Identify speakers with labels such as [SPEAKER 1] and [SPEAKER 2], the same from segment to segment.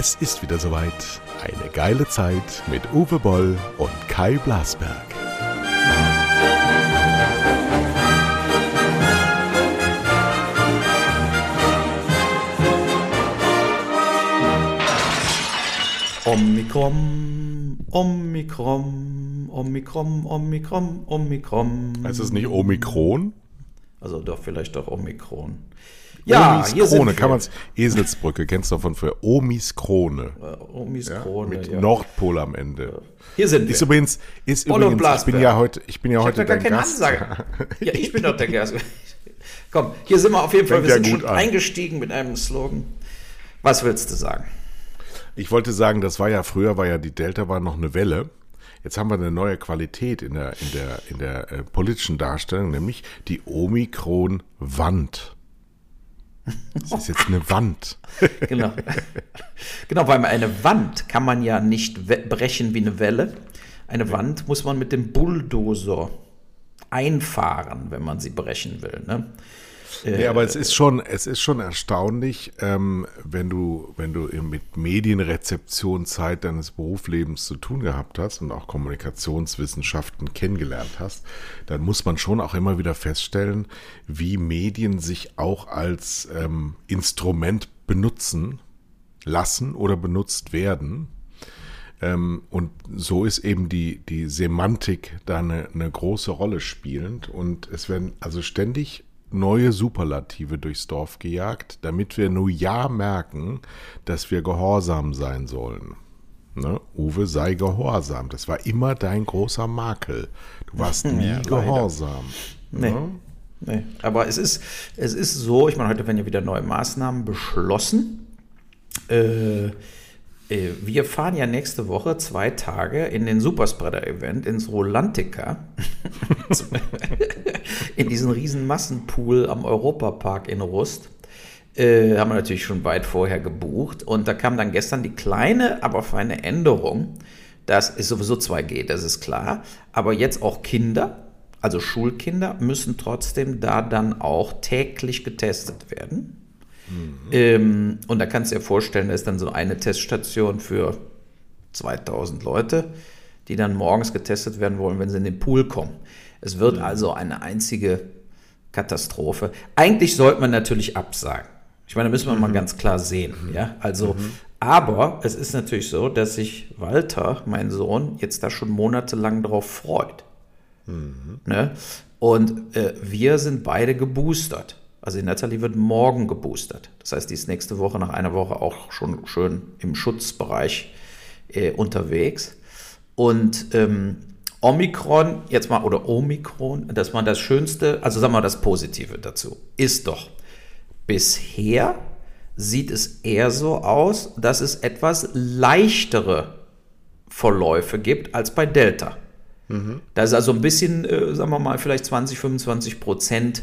[SPEAKER 1] Es ist wieder soweit. Eine geile Zeit mit Uwe Boll und Kai Blasberg.
[SPEAKER 2] Omikron, Omikron, Omikron, Omikron, Omikron.
[SPEAKER 1] Heißt es nicht Omikron?
[SPEAKER 2] Also doch, vielleicht doch Omikron.
[SPEAKER 1] Ja, Omis hier Krone, kann man es. Eselsbrücke, kennst du davon für Omis Krone.
[SPEAKER 2] Äh, Omis Krone.
[SPEAKER 1] Mit ja. Nordpol am Ende.
[SPEAKER 2] Hier sind wir.
[SPEAKER 1] Ist übrigens, ist übrigens ich bin ja heute, ich bin ja
[SPEAKER 2] ich
[SPEAKER 1] heute
[SPEAKER 2] dein gar Gast. Ansager. ja, ich bin doch der Gast. Komm, hier sind wir auf jeden Fall. Wir sind schon an. eingestiegen mit einem Slogan. Was willst du sagen?
[SPEAKER 1] Ich wollte sagen, das war ja früher, war ja die Delta war noch eine Welle. Jetzt haben wir eine neue Qualität in der, in der, in der äh, politischen Darstellung, nämlich die Omikron-Wand. Das ist jetzt eine Wand.
[SPEAKER 2] genau. Genau, weil eine Wand kann man ja nicht brechen wie eine Welle. Eine Wand muss man mit dem Bulldozer einfahren, wenn man sie brechen will. Ne?
[SPEAKER 1] Nee, aber es ist schon, es ist schon erstaunlich, ähm, wenn du, wenn du mit Medienrezeption Zeit deines Berufslebens zu tun gehabt hast und auch Kommunikationswissenschaften kennengelernt hast, dann muss man schon auch immer wieder feststellen, wie Medien sich auch als ähm, Instrument benutzen lassen oder benutzt werden. Ähm, und so ist eben die, die Semantik da eine, eine große Rolle spielend. Und es werden also ständig neue Superlative durchs Dorf gejagt, damit wir nur ja merken, dass wir gehorsam sein sollen. Ne? Uwe, sei gehorsam. Das war immer dein großer Makel. Du warst nie ja, gehorsam.
[SPEAKER 2] Nee. Ne? nee. Aber es ist, es ist so, ich meine, heute werden ja wieder neue Maßnahmen beschlossen. Äh, äh, wir fahren ja nächste Woche zwei Tage in den Superspreader-Event ins Rolantica. in diesen riesen Massenpool am Europapark in Rust. Äh, haben wir natürlich schon weit vorher gebucht. Und da kam dann gestern die kleine, aber feine Änderung. Das ist sowieso 2G, das ist klar. Aber jetzt auch Kinder, also Schulkinder, müssen trotzdem da dann auch täglich getestet werden. Mhm. Ähm, und da kannst du dir vorstellen, da ist dann so eine Teststation für 2000 Leute, die dann morgens getestet werden wollen, wenn sie in den Pool kommen. Es wird mhm. also eine einzige Katastrophe. Eigentlich sollte man natürlich absagen. Ich meine, da müssen wir mhm. mal ganz klar sehen. Ja? Also, mhm. aber es ist natürlich so, dass sich Walter, mein Sohn, jetzt da schon monatelang darauf freut. Mhm. Ne? Und äh, wir sind beide geboostert. Also die Natalie wird morgen geboostert. Das heißt, die ist nächste Woche nach einer Woche auch schon schön im Schutzbereich äh, unterwegs. Und ähm, Omikron, jetzt mal, oder Omikron, dass man das Schönste, also sagen wir mal das Positive dazu, ist doch, bisher sieht es eher so aus, dass es etwas leichtere Verläufe gibt als bei Delta. Mhm. Da ist also ein bisschen, äh, sagen wir mal, vielleicht 20, 25 Prozent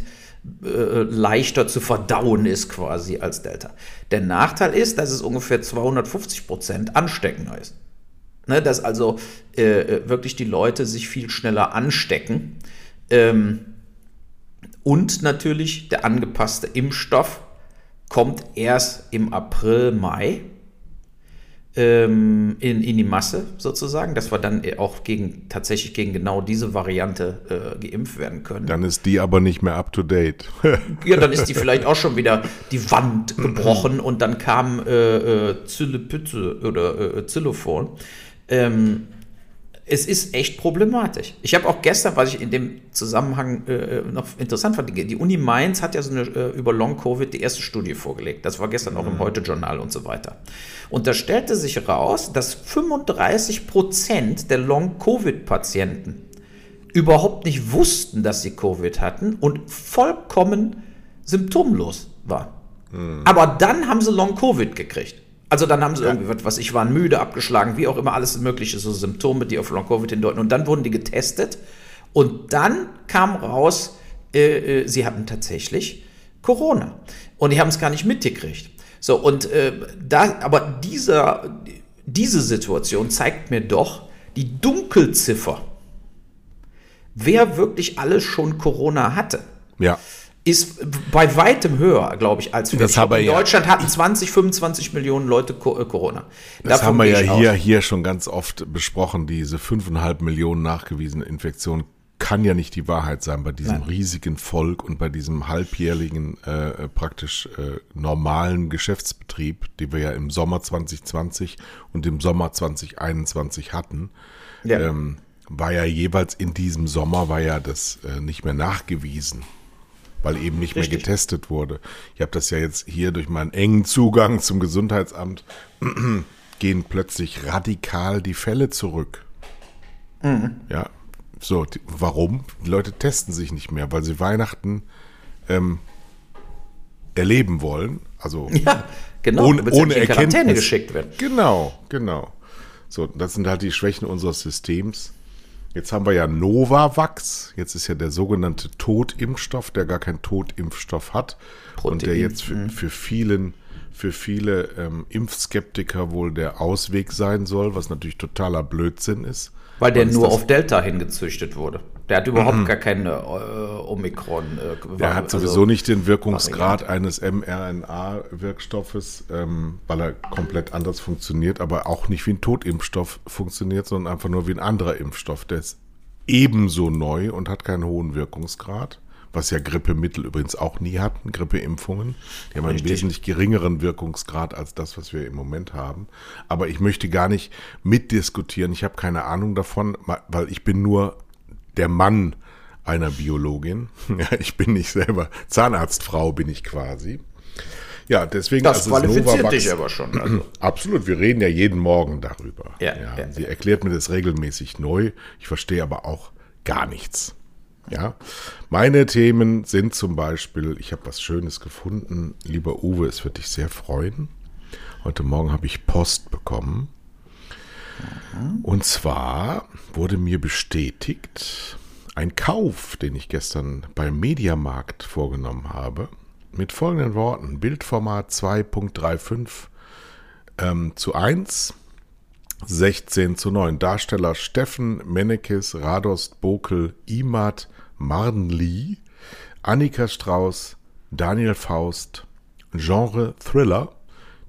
[SPEAKER 2] äh, leichter zu verdauen ist quasi als Delta. Der Nachteil ist, dass es ungefähr 250 Prozent ansteckender ist. Ne, dass also äh, äh, wirklich die Leute sich viel schneller anstecken. Ähm, und natürlich der angepasste Impfstoff kommt erst im April, Mai ähm, in, in die Masse sozusagen, dass wir dann auch gegen, tatsächlich gegen genau diese Variante äh, geimpft werden können.
[SPEAKER 1] Dann ist die aber nicht mehr up to date.
[SPEAKER 2] ja, dann ist die vielleicht auch schon wieder die Wand gebrochen und dann kam äh, äh, Zillepütze oder äh, Xylophon. Ähm, es ist echt problematisch. Ich habe auch gestern, was ich in dem Zusammenhang äh, noch interessant fand, die Uni Mainz hat ja so eine, äh, über Long-Covid die erste Studie vorgelegt. Das war gestern auch im mhm. Heute-Journal und so weiter. Und da stellte sich raus, dass 35 Prozent der Long-Covid-Patienten überhaupt nicht wussten, dass sie Covid hatten und vollkommen symptomlos waren. Mhm. Aber dann haben sie Long-Covid gekriegt. Also dann haben sie ja. irgendwie, was ich waren müde, abgeschlagen, wie auch immer, alles mögliche, so Symptome, die auf Long-Covid hindeuten. Und dann wurden die getestet und dann kam raus, äh, äh, sie hatten tatsächlich Corona. Und die haben es gar nicht mitgekriegt. So, und äh, da, aber dieser, diese Situation zeigt mir doch die Dunkelziffer. Wer wirklich alles schon Corona hatte.
[SPEAKER 1] Ja.
[SPEAKER 2] Ist bei weitem höher, glaube ich, als wir.
[SPEAKER 1] Das haben wir
[SPEAKER 2] in
[SPEAKER 1] ja.
[SPEAKER 2] Deutschland hatten 20, 25 Millionen Leute äh, Corona.
[SPEAKER 1] Das
[SPEAKER 2] Davon
[SPEAKER 1] haben wir ja
[SPEAKER 2] aus.
[SPEAKER 1] hier, hier schon ganz oft besprochen. Diese 5,5 Millionen nachgewiesene Infektionen kann ja nicht die Wahrheit sein bei diesem
[SPEAKER 2] Nein.
[SPEAKER 1] riesigen Volk und bei diesem halbjährlichen, äh, praktisch äh, normalen Geschäftsbetrieb, den wir ja im Sommer 2020 und im Sommer 2021 hatten.
[SPEAKER 2] Ja.
[SPEAKER 1] Ähm, war ja jeweils in diesem Sommer war ja das äh, nicht mehr nachgewiesen, weil eben nicht
[SPEAKER 2] Richtig.
[SPEAKER 1] mehr getestet wurde. Ich habe das ja jetzt hier durch meinen engen Zugang zum Gesundheitsamt gehen plötzlich radikal die Fälle zurück.
[SPEAKER 2] Mhm.
[SPEAKER 1] Ja, so, die, warum? Die Leute testen sich nicht mehr, weil sie Weihnachten ähm, erleben wollen. Also
[SPEAKER 2] Ja, genau.
[SPEAKER 1] ohne, ohne Erkenntnis.
[SPEAKER 2] geschickt werden.
[SPEAKER 1] Genau, genau. So, das sind halt die Schwächen unseres Systems. Jetzt haben wir ja Novavax. Jetzt ist ja der sogenannte Totimpfstoff, der gar keinen Totimpfstoff hat. und der
[SPEAKER 2] Protein,
[SPEAKER 1] jetzt für, für vielen, für viele ähm, Impfskeptiker wohl der Ausweg sein soll, was natürlich totaler Blödsinn ist.
[SPEAKER 2] Weil der nur auf Delta hingezüchtet wurde. Der hat überhaupt gar keine äh, Omikron. Äh,
[SPEAKER 1] Der hat
[SPEAKER 2] also-
[SPEAKER 1] sowieso nicht den Wirkungsgrad eines mRNA-Wirkstoffes, ähm, weil er komplett anders funktioniert, aber auch nicht wie ein Totimpfstoff funktioniert, sondern einfach nur wie ein anderer Impfstoff. Der ist ebenso neu und hat keinen hohen Wirkungsgrad, was ja Grippemittel übrigens auch nie hatten, Grippeimpfungen. Die haben einen
[SPEAKER 2] Richtig.
[SPEAKER 1] wesentlich geringeren Wirkungsgrad als das, was wir im Moment haben. Aber ich möchte gar nicht mitdiskutieren. Ich habe keine Ahnung davon, weil ich bin nur der Mann einer Biologin. Ja, ich bin nicht selber Zahnarztfrau, bin ich quasi. Ja, deswegen
[SPEAKER 2] Das
[SPEAKER 1] also
[SPEAKER 2] qualifiziert
[SPEAKER 1] Novavax-
[SPEAKER 2] dich aber schon. Also.
[SPEAKER 1] Absolut, wir reden ja jeden Morgen darüber.
[SPEAKER 2] Ja, ja,
[SPEAKER 1] sie erklärt mir das regelmäßig neu. Ich verstehe aber auch gar nichts. Ja, meine Themen sind zum Beispiel, ich habe was Schönes gefunden, lieber Uwe, es wird dich sehr freuen. Heute Morgen habe ich Post bekommen. Und zwar wurde mir bestätigt, ein Kauf, den ich gestern beim Mediamarkt vorgenommen habe, mit folgenden Worten: Bildformat 2.35 ähm, zu 1, 16 zu 9. Darsteller Steffen Mennekes, Radost Bokel, Imad Mardenli, Annika Strauß, Daniel Faust, Genre Thriller,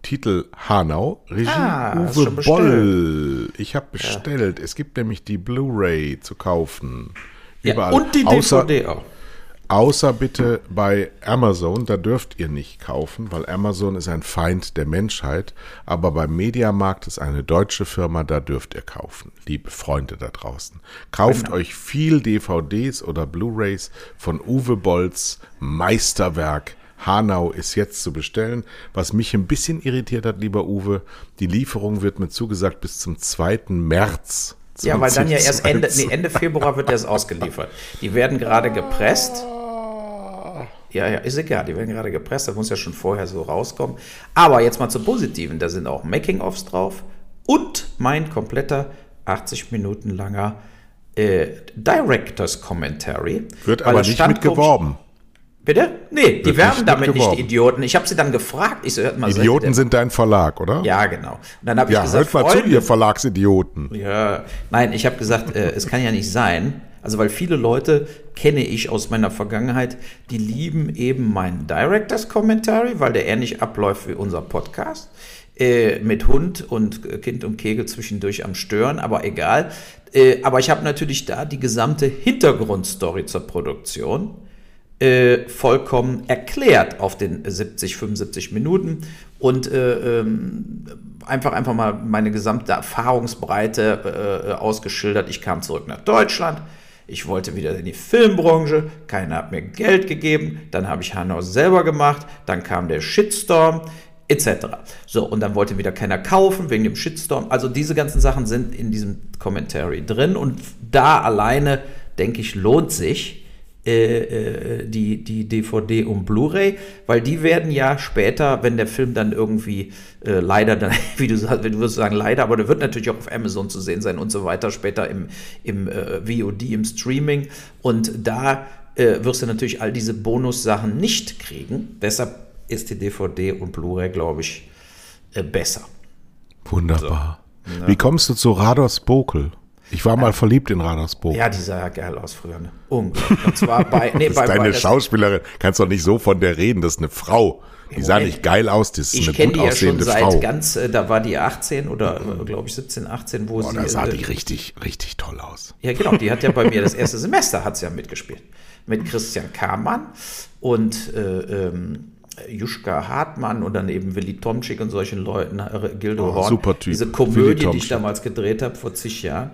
[SPEAKER 1] Titel Hanau, Regie
[SPEAKER 2] Ah,
[SPEAKER 1] Uwe. Boll. Ich habe bestellt. Es gibt nämlich die Blu-ray zu kaufen.
[SPEAKER 2] Ja,
[SPEAKER 1] Überall.
[SPEAKER 2] und die
[SPEAKER 1] außer,
[SPEAKER 2] DVD auch.
[SPEAKER 1] Außer bitte bei Amazon, da dürft ihr nicht kaufen, weil Amazon ist ein Feind der Menschheit. Aber beim Mediamarkt ist eine deutsche Firma, da dürft ihr kaufen. Liebe Freunde da draußen. Kauft euch viel DVDs oder Blu-rays von Uwe Bolls Meisterwerk. Hanau ist jetzt zu bestellen. Was mich ein bisschen irritiert hat, lieber Uwe, die Lieferung wird mir zugesagt bis zum 2. März.
[SPEAKER 2] Ja, weil dann ja erst Ende,
[SPEAKER 1] 2022.
[SPEAKER 2] nee, Ende Februar wird das ausgeliefert. Die werden gerade gepresst. Ja, ja, ist egal, die werden gerade gepresst, da muss ja schon vorher so rauskommen. Aber jetzt mal zum Positiven, da sind auch Making-ofs drauf und mein kompletter 80 Minuten langer äh, Directors Commentary.
[SPEAKER 1] Wird aber nicht
[SPEAKER 2] stand,
[SPEAKER 1] mit
[SPEAKER 2] glaub ich-
[SPEAKER 1] geworben.
[SPEAKER 2] Bitte? Nee, die werben
[SPEAKER 1] nicht
[SPEAKER 2] damit nicht, die Idioten. Ich habe sie dann gefragt. Ich so, hört mal,
[SPEAKER 1] Idioten sind dein Verlag, oder?
[SPEAKER 2] Ja, genau. Und dann habe ich
[SPEAKER 1] Ja,
[SPEAKER 2] gesagt,
[SPEAKER 1] hört mal zu,
[SPEAKER 2] Freunde,
[SPEAKER 1] ihr Verlagsidioten.
[SPEAKER 2] ja, nein, ich habe gesagt, äh, es kann ja nicht sein. Also, weil viele Leute kenne ich aus meiner Vergangenheit, die lieben eben meinen Directors Commentary, weil der ähnlich abläuft wie unser Podcast. Äh, mit Hund und Kind und Kegel zwischendurch am Stören, aber egal. Äh, aber ich habe natürlich da die gesamte Hintergrundstory zur Produktion äh, vollkommen erklärt auf den 70, 75 Minuten und äh, ähm, einfach, einfach mal meine gesamte Erfahrungsbreite äh, ausgeschildert. Ich kam zurück nach Deutschland. Ich wollte wieder in die Filmbranche, keiner hat mir Geld gegeben, dann habe ich Hanau selber gemacht, dann kam der Shitstorm, etc. So, und dann wollte wieder keiner kaufen wegen dem Shitstorm. Also diese ganzen Sachen sind in diesem Commentary drin und da alleine, denke ich, lohnt sich äh, äh, die, die DVD und Blu-ray, weil die werden ja später, wenn der Film dann irgendwie äh, leider dann, wie du sagst, du wirst sagen leider, aber der wird natürlich auch auf Amazon zu sehen sein und so weiter, später im, im äh, VOD, im Streaming und da äh, wirst du natürlich all diese Bonussachen nicht kriegen. Deshalb ist die DVD und Blu-ray, glaube ich, besser.
[SPEAKER 1] Wunderbar. Wie kommst du zu Rados Bokel? Ich war mal verliebt in Radersburg.
[SPEAKER 2] Ja, die sah ja geil aus früher. Ne? Unglaublich. Und zwar bei, nee,
[SPEAKER 1] das
[SPEAKER 2] bei,
[SPEAKER 1] ist deine
[SPEAKER 2] bei,
[SPEAKER 1] Schauspielerin. Kannst doch nicht so von der reden. Das ist eine Frau. Die sah
[SPEAKER 2] Moment.
[SPEAKER 1] nicht geil aus. Das ist
[SPEAKER 2] ich
[SPEAKER 1] eine gut
[SPEAKER 2] die ja schon
[SPEAKER 1] aussehende
[SPEAKER 2] seit
[SPEAKER 1] Frau.
[SPEAKER 2] ganz, äh, da war die 18 oder äh, glaube ich 17, 18, wo
[SPEAKER 1] Boah,
[SPEAKER 2] sie.
[SPEAKER 1] da sah
[SPEAKER 2] äh,
[SPEAKER 1] die richtig, richtig toll aus.
[SPEAKER 2] Ja, genau, die hat ja bei mir das erste Semester hat sie ja mitgespielt. Mit Christian Kamann und äh, ähm, Juschka Hartmann und dann eben Willi Tomczyk und solchen Leuten, äh, Gildo
[SPEAKER 1] Oh,
[SPEAKER 2] Horn.
[SPEAKER 1] super Typ.
[SPEAKER 2] Diese Komödie, die ich damals gedreht habe vor zig Jahren,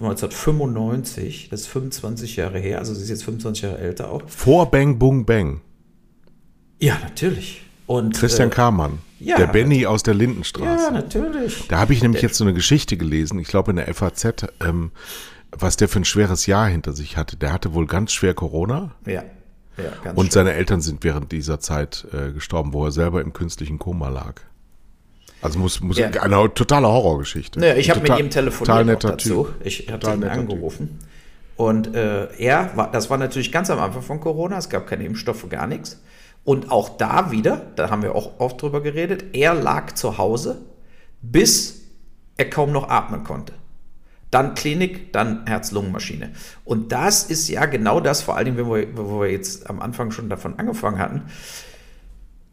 [SPEAKER 2] 1995, das ist 25 Jahre her, also sie ist jetzt 25 Jahre älter auch.
[SPEAKER 1] Vor Bang Bung Bang.
[SPEAKER 2] Ja, natürlich. Und,
[SPEAKER 1] Christian
[SPEAKER 2] äh,
[SPEAKER 1] Kamann.
[SPEAKER 2] ja.
[SPEAKER 1] der Benny aus der Lindenstraße.
[SPEAKER 2] Ja, natürlich.
[SPEAKER 1] Da habe ich nämlich jetzt so eine Geschichte gelesen, ich glaube in der FAZ, ähm, was der für ein schweres Jahr hinter sich hatte. Der hatte wohl ganz schwer Corona
[SPEAKER 2] Ja, ja
[SPEAKER 1] und
[SPEAKER 2] schön.
[SPEAKER 1] seine Eltern sind während dieser Zeit äh, gestorben, wo er selber im künstlichen Koma lag. Also muss, muss
[SPEAKER 2] Ja.
[SPEAKER 1] eine totale Horrorgeschichte.
[SPEAKER 2] Naja, ich habe mit ihm telefoniert dazu.
[SPEAKER 1] Typ.
[SPEAKER 2] Ich
[SPEAKER 1] Total
[SPEAKER 2] ihn angerufen. Und äh, er war, das war natürlich ganz am Anfang von Corona, es gab keine Impfstoffe, gar nichts. Und auch da wieder, da haben wir auch oft drüber geredet, er lag zu Hause, bis er kaum noch atmen konnte. Dann Klinik, dann Herz-Lungen-Maschine. Und das ist ja genau das, vor allen Dingen, wenn wir, wo wir jetzt am Anfang schon davon angefangen hatten.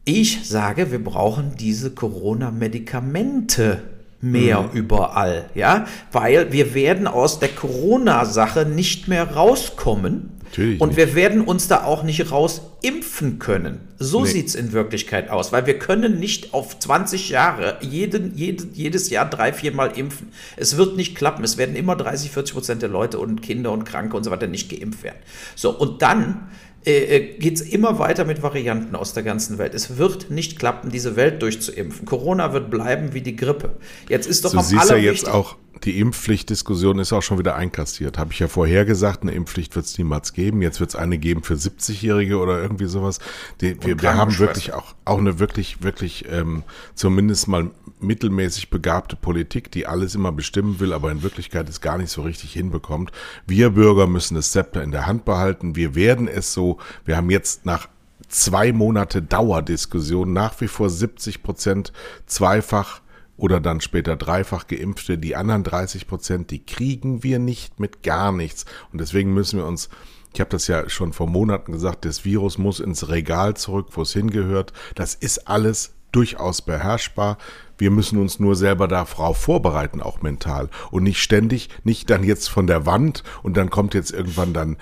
[SPEAKER 2] Ich sage, wir brauchen diese Corona-Medikamente mehr
[SPEAKER 1] Mhm.
[SPEAKER 2] überall, ja, weil wir werden aus der Corona-Sache nicht mehr rauskommen.
[SPEAKER 1] Natürlich
[SPEAKER 2] und
[SPEAKER 1] nicht.
[SPEAKER 2] wir werden uns da auch nicht rausimpfen können. So
[SPEAKER 1] Nee.
[SPEAKER 2] sieht's in Wirklichkeit aus, weil wir können nicht auf 20 Jahre jeden, jeden, jedes Jahr drei, viermal impfen. Es wird nicht klappen. Es werden immer 30, 40 Prozent der Leute und Kinder und Kranke und so weiter nicht geimpft werden. So, und dann äh, geht es immer weiter mit Varianten aus der ganzen Welt. Es wird nicht klappen, diese Welt durchzuimpfen. Corona wird bleiben wie die Grippe. Jetzt ist doch
[SPEAKER 1] Du
[SPEAKER 2] am
[SPEAKER 1] siehst ja jetzt auch, die Impfpflichtdiskussion ist auch schon wieder einkassiert. Habe ich ja vorher gesagt, eine Impfpflicht wird es niemals geben. Jetzt wird es eine geben für 70-Jährige oder irgendwie sowas. Die, wir, wir haben wirklich auch, auch eine wirklich, wirklich ähm, zumindest mal mittelmäßig begabte Politik, die alles immer bestimmen will, aber in Wirklichkeit es gar nicht so richtig hinbekommt. Wir Bürger müssen das Zepter in der Hand behalten. Wir werden es so. Wir haben jetzt nach zwei Monate Dauerdiskussion nach wie vor 70 Prozent zweifach oder dann später dreifach geimpfte. Die anderen 30 Prozent, die kriegen wir nicht mit gar nichts. Und deswegen müssen wir uns, ich habe das ja schon vor Monaten gesagt, das Virus muss ins Regal zurück, wo es hingehört. Das ist alles durchaus beherrschbar. Wir müssen uns nur selber darauf vorbereiten, auch mental. Und nicht ständig, nicht dann jetzt von der Wand und dann kommt jetzt irgendwann dann,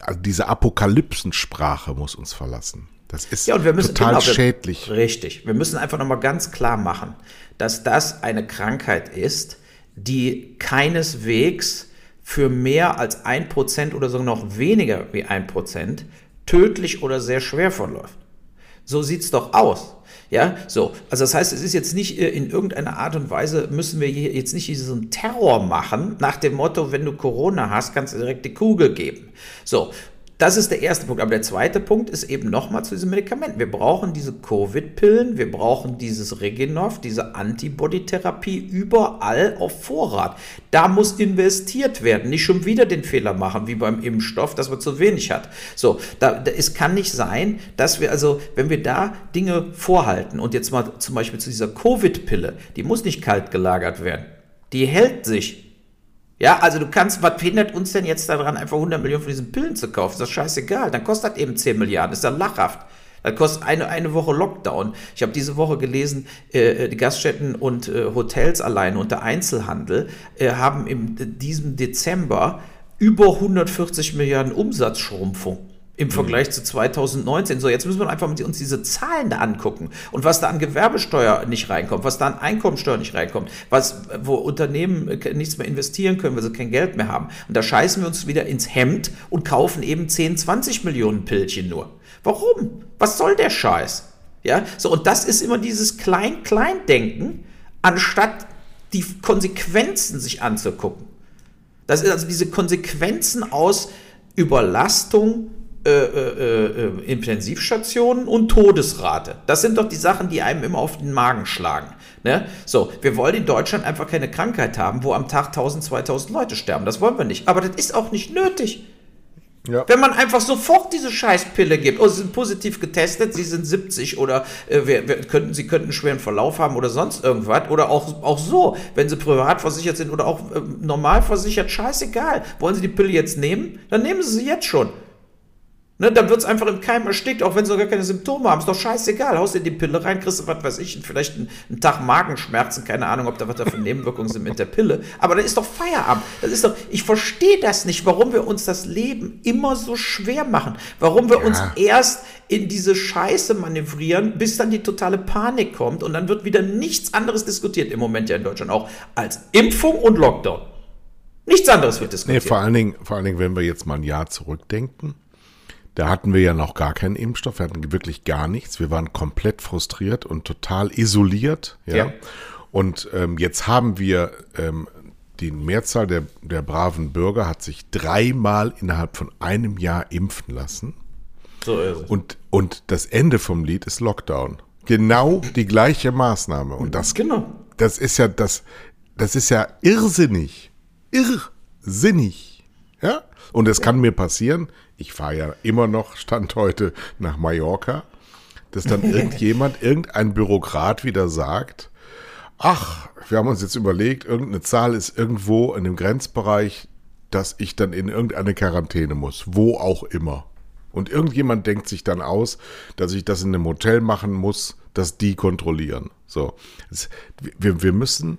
[SPEAKER 1] also diese Apokalypsensprache muss uns verlassen. Das ist
[SPEAKER 2] Ja, und wir müssen
[SPEAKER 1] total
[SPEAKER 2] genau, wir-
[SPEAKER 1] schädlich.
[SPEAKER 2] Richtig. Wir müssen einfach nochmal ganz klar machen, dass das eine Krankheit ist, die keineswegs für mehr als ein Prozent oder sogar noch weniger wie ein Prozent tödlich oder sehr schwer verläuft. So sieht's doch aus. Ja, so. Also das heißt, es ist jetzt nicht äh, in irgendeiner Art und Weise, müssen wir hier jetzt nicht diesen Terror machen, nach dem Motto, wenn du Corona hast, kannst du direkt die Kugel geben. So. Das ist der erste Punkt. Aber der zweite Punkt ist eben nochmal zu diesem Medikament. Wir brauchen diese Covid-Pillen, wir brauchen dieses Regenov, diese Antibody-Therapie überall auf Vorrat. Da muss investiert werden. Nicht schon wieder den Fehler machen, wie beim Impfstoff, dass man zu wenig hat. So, da, da, es kann nicht sein, dass wir also, wenn wir da Dinge vorhalten und jetzt mal zum Beispiel zu dieser Covid-Pille, die muss nicht kalt gelagert werden. Die hält sich. Ja, also du kannst, was hindert uns denn jetzt daran, einfach 100 Millionen von diesen Pillen zu kaufen? Ist das scheißegal. Dann kostet das eben 10 Milliarden. Ist ja lachhaft. Das kostet eine, eine Woche Lockdown. Ich habe diese Woche gelesen, äh, die Gaststätten und äh, Hotels allein und der Einzelhandel äh, haben in diesem Dezember über 140 Milliarden Umsatzschrumpfung im Vergleich zu 2019. So, jetzt müssen wir einfach uns diese Zahlen da angucken und was da an Gewerbesteuer nicht reinkommt, was da an Einkommensteuer nicht reinkommt, was, wo Unternehmen äh, nichts mehr investieren können, weil sie kein Geld mehr haben. Und da scheißen wir uns wieder ins Hemd und kaufen eben 10, 20 Millionen Pillchen nur. Warum? Was soll der Scheiß? Ja, so, und das ist immer dieses Klein-Klein-Denken, anstatt die Konsequenzen sich anzugucken. Das ist also diese Konsequenzen aus Überlastung, äh, äh, äh, Intensivstationen und Todesrate. Das sind doch die Sachen, die einem immer auf den Magen schlagen. Ne? So, wir wollen in Deutschland einfach keine Krankheit haben, wo am Tag 1000, 2000 Leute sterben. Das wollen wir nicht. Aber das ist auch nicht nötig. Ja. Wenn man einfach sofort diese Scheißpille gibt, oh, sie sind positiv getestet, sie sind 70 oder äh, wir, wir könnten, sie könnten einen schweren Verlauf haben oder sonst irgendwas oder auch, auch so, wenn sie privat versichert sind oder auch äh, normal versichert, scheißegal. Wollen sie die Pille jetzt nehmen? Dann nehmen sie sie jetzt schon. Ne, dann wird es einfach im Keim erstickt, auch wenn sie gar keine Symptome haben. Ist doch scheißegal. Haust dir die Pille rein, kriegst du, was weiß ich, vielleicht einen, einen Tag Magenschmerzen. Keine Ahnung, ob da was da für Nebenwirkungen sind mit der Pille. Aber dann ist doch Feierabend. Das ist doch, ich verstehe das nicht, warum wir uns das Leben immer so schwer machen. Warum wir ja. uns erst in diese Scheiße manövrieren, bis dann die totale Panik kommt und dann wird wieder nichts anderes diskutiert im Moment ja in Deutschland auch als Impfung und Lockdown. Nichts anderes wird diskutiert.
[SPEAKER 1] Nee, vor allen Dingen, vor allen Dingen, wenn wir jetzt mal ein Jahr zurückdenken da hatten wir ja noch gar keinen Impfstoff, wir hatten wirklich gar nichts. Wir waren komplett frustriert und total isoliert. Ja. ja. Und ähm, jetzt haben wir ähm, die Mehrzahl der, der braven Bürger hat sich dreimal innerhalb von einem Jahr impfen lassen. So ist es. Und, und das Ende vom Lied ist Lockdown. Genau die gleiche Maßnahme. Und das, genau. das ist ja das, das ist ja irrsinnig. Irrsinnig. Ja? Und es ja. kann mir passieren, ich fahre ja immer noch, Stand heute, nach Mallorca, dass dann irgendjemand, irgendein Bürokrat wieder sagt, ach, wir haben uns jetzt überlegt, irgendeine Zahl ist irgendwo in dem Grenzbereich, dass ich dann in irgendeine Quarantäne muss, wo auch immer. Und irgendjemand denkt sich dann aus, dass ich das in einem Hotel machen muss, dass die kontrollieren. So, wir, wir müssen.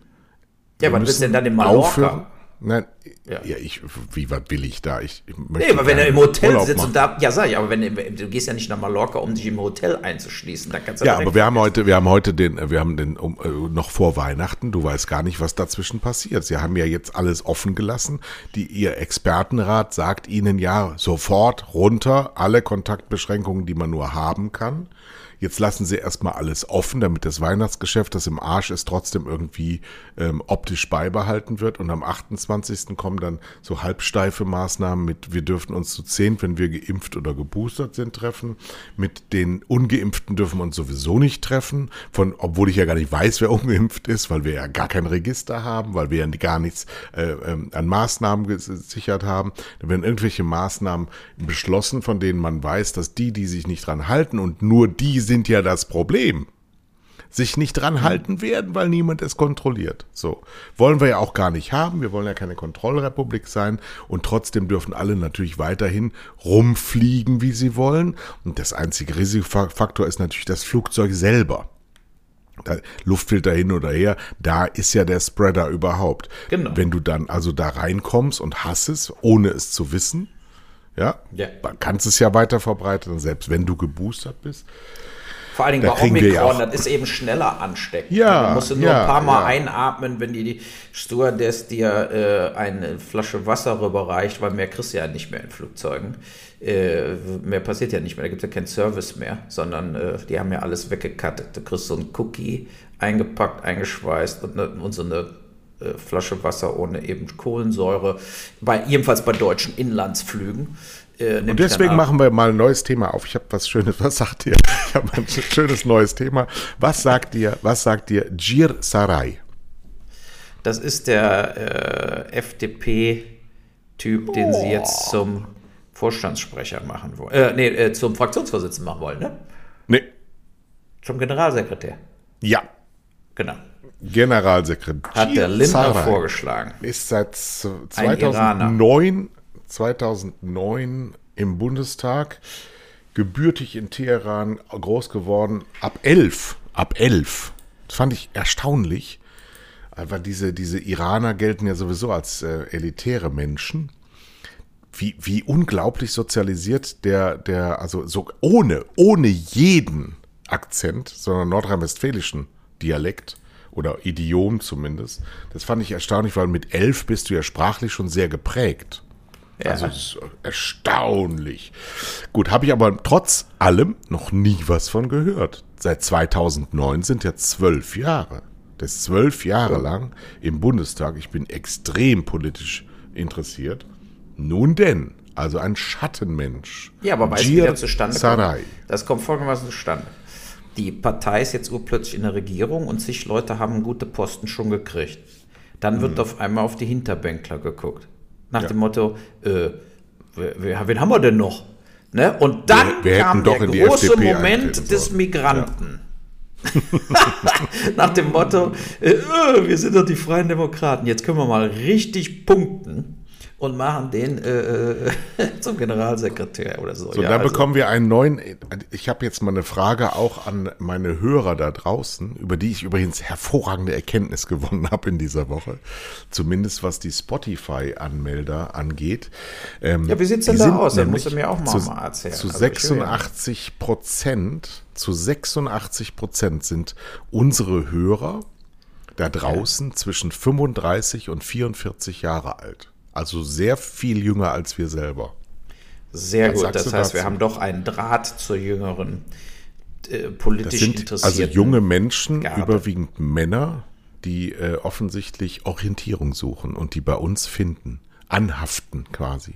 [SPEAKER 2] Ja, wann bist denn dann in Mallorca? Aufhören.
[SPEAKER 1] Nein, ja. ja, ich, wie was will ich da? Ich, ich
[SPEAKER 2] nee, aber wenn er im Hotel Urlaub sitzt machen. und da, ja, sag ich, aber wenn du gehst ja nicht nach Mallorca, um dich im Hotel einzuschließen, dann kannst du
[SPEAKER 1] Ja, aber wir haben heute, wir haben heute den, wir haben den um, äh, noch vor Weihnachten. Du weißt gar nicht, was dazwischen passiert. Sie haben ja jetzt alles offen gelassen. Die ihr Expertenrat sagt ihnen ja sofort runter alle Kontaktbeschränkungen, die man nur haben kann. Jetzt lassen sie erstmal alles offen, damit das Weihnachtsgeschäft, das im Arsch ist, trotzdem irgendwie ähm, optisch beibehalten wird. Und am 28. kommen dann so halbsteife Maßnahmen mit, wir dürfen uns zu zehn, wenn wir geimpft oder geboostert sind, treffen. Mit den Ungeimpften dürfen wir uns sowieso nicht treffen, von, obwohl ich ja gar nicht weiß, wer ungeimpft ist, weil wir ja gar kein Register haben, weil wir ja gar nichts äh, ähm, an Maßnahmen gesichert haben. Da werden irgendwelche Maßnahmen beschlossen, von denen man weiß, dass die, die sich nicht dran halten und nur die sind, sind ja das Problem. Sich nicht dran halten werden, weil niemand es kontrolliert. So. Wollen wir ja auch gar nicht haben. Wir wollen ja keine Kontrollrepublik sein. Und trotzdem dürfen alle natürlich weiterhin rumfliegen, wie sie wollen. Und das einzige Risikofaktor ist natürlich das Flugzeug selber. Luftfilter hin oder her, da ist ja der Spreader überhaupt. Genau. Wenn du dann also da reinkommst und hast es, ohne es zu wissen, ja, ja. kannst es ja weiter verbreiten, selbst wenn du geboostert bist.
[SPEAKER 2] Vor allen Dingen da bei Omikron, das ist eben schneller ansteckend. Ja, du musst nur ja, ein paar Mal ja. einatmen, wenn die, die Stewardess dir äh, eine Flasche Wasser rüberreicht, weil mehr kriegst du ja nicht mehr in Flugzeugen. Äh, mehr passiert ja nicht mehr, da gibt es ja keinen Service mehr, sondern äh, die haben ja alles weggekattet. Du kriegst so einen Cookie eingepackt, eingeschweißt und, ne, und so eine äh, Flasche Wasser ohne eben Kohlensäure, bei, jedenfalls bei deutschen Inlandsflügen.
[SPEAKER 1] Äh, und deswegen machen wir mal ein neues Thema auf. Ich habe was Schönes. Was sagt ihr? Ich habe ein schönes neues Thema. Was sagt ihr? Was sagt ihr? Gir Sarai.
[SPEAKER 2] Das ist der äh, FDP-Typ, oh. den Sie jetzt zum Vorstandssprecher machen wollen. Äh, nee, äh, zum Fraktionsvorsitzenden machen wollen, ne?
[SPEAKER 1] Nee.
[SPEAKER 2] Zum Generalsekretär.
[SPEAKER 1] Ja.
[SPEAKER 2] Genau.
[SPEAKER 1] Generalsekretär.
[SPEAKER 2] Hat der Lindner Sarai vorgeschlagen.
[SPEAKER 1] Ist seit 2009 2009 im Bundestag, gebürtig in Teheran, groß geworden, ab elf, ab elf. Das fand ich erstaunlich, weil diese, diese Iraner gelten ja sowieso als äh, elitäre Menschen. Wie, wie unglaublich sozialisiert der, der, also so ohne, ohne jeden Akzent, sondern nordrhein-westfälischen Dialekt oder Idiom zumindest. Das fand ich erstaunlich, weil mit elf bist du ja sprachlich schon sehr geprägt. Ja. Also das ist erstaunlich. Gut, habe ich aber trotz allem noch nie was von gehört. Seit 2009 sind ja zwölf Jahre. Das ist zwölf Jahre lang im Bundestag. Ich bin extrem politisch interessiert. Nun denn, also ein Schattenmensch.
[SPEAKER 2] Ja, aber weißt du, wie der zustande Sarai. kommt? Das kommt folgendermaßen zustande. Die Partei ist jetzt urplötzlich in der Regierung und zig Leute haben gute Posten schon gekriegt. Dann wird hm. auf einmal auf die Hinterbänkler geguckt. Nach ja. dem Motto, äh, wer, wen haben wir denn noch? Ne? Und dann
[SPEAKER 1] wir, wir
[SPEAKER 2] kam der große Moment des Migranten. Ja. Nach dem Motto, äh, wir sind doch die Freien Demokraten, jetzt können wir mal richtig punkten und machen den äh, äh zum Generalsekretär oder so.
[SPEAKER 1] So, ja, dann also. bekommen wir einen neuen. Ich habe jetzt mal eine Frage auch an meine Hörer da draußen, über die ich übrigens hervorragende Erkenntnis gewonnen habe in dieser Woche. Zumindest was die Spotify-Anmelder angeht.
[SPEAKER 2] Ähm, ja, wie sieht es denn da aus? Das musst du mir auch mal, zu, mal erzählen.
[SPEAKER 1] Zu also 86 Prozent, zu 86 Prozent sind unsere Hörer da draußen ja. zwischen 35 und 44 Jahre alt. Also sehr viel jünger als wir selber.
[SPEAKER 2] Sehr Was gut. Das heißt, dazu? wir haben doch einen Draht zur jüngeren äh, politisch das sind
[SPEAKER 1] Also junge Menschen, Garde. überwiegend Männer, die äh, offensichtlich Orientierung suchen und die bei uns finden, anhaften quasi.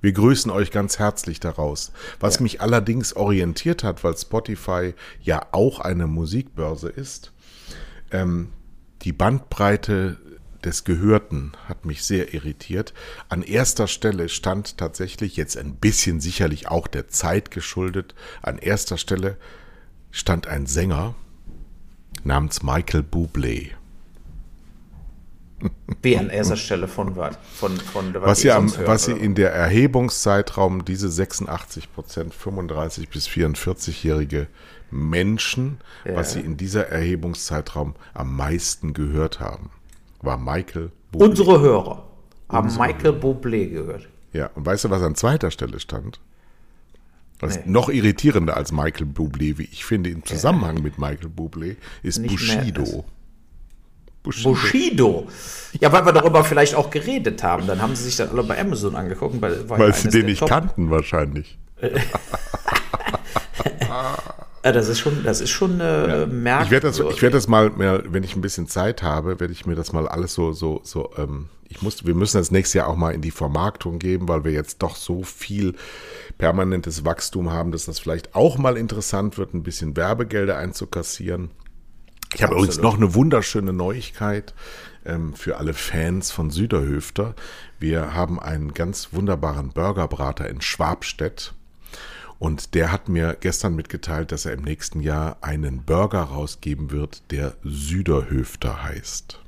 [SPEAKER 1] Wir grüßen euch ganz herzlich daraus. Was ja. mich allerdings orientiert hat, weil Spotify ja auch eine Musikbörse ist, ähm, die Bandbreite des Gehörten hat mich sehr irritiert. An erster Stelle stand tatsächlich, jetzt ein bisschen sicherlich auch der Zeit geschuldet, an erster Stelle stand ein Sänger namens Michael Bublé.
[SPEAKER 2] Wie an erster Stelle von was? Von, von,
[SPEAKER 1] was, was, sie, am, hören, was sie in der Erhebungszeitraum diese 86 Prozent 35 bis 44-jährige Menschen, ja. was sie in dieser Erhebungszeitraum am meisten gehört haben war Michael
[SPEAKER 2] Bublé. Unsere Hörer haben Unsere Michael Hörer. Bublé gehört.
[SPEAKER 1] Ja, und weißt du, was an zweiter Stelle stand? Was nee. noch irritierender als Michael Bublé, wie ich finde, im Zusammenhang ja. mit Michael Bublé, ist Nicht Bushido.
[SPEAKER 2] Bushido. Bushido. Ja, weil wir darüber vielleicht auch geredet haben. Dann haben sie sich das alle bei Amazon angeguckt.
[SPEAKER 1] Weil, weil sie den nicht Top kannten wahrscheinlich.
[SPEAKER 2] das ist schon, das ist schon äh, ja. merkwürdig.
[SPEAKER 1] Ich werde das, ich werde das mal, mehr, wenn ich ein bisschen Zeit habe, werde ich mir das mal alles so, so, so. Ähm, ich muss, wir müssen das nächste Jahr auch mal in die Vermarktung geben, weil wir jetzt doch so viel permanentes Wachstum haben, dass das vielleicht auch mal interessant wird, ein bisschen Werbegelder einzukassieren. Ich habe übrigens noch eine wunderschöne Neuigkeit ähm, für alle Fans von Süderhöfter. Wir haben einen ganz wunderbaren Burgerbrater in Schwabstedt und der hat mir gestern mitgeteilt, dass er im nächsten Jahr einen Burger rausgeben wird, der Süderhöfter heißt.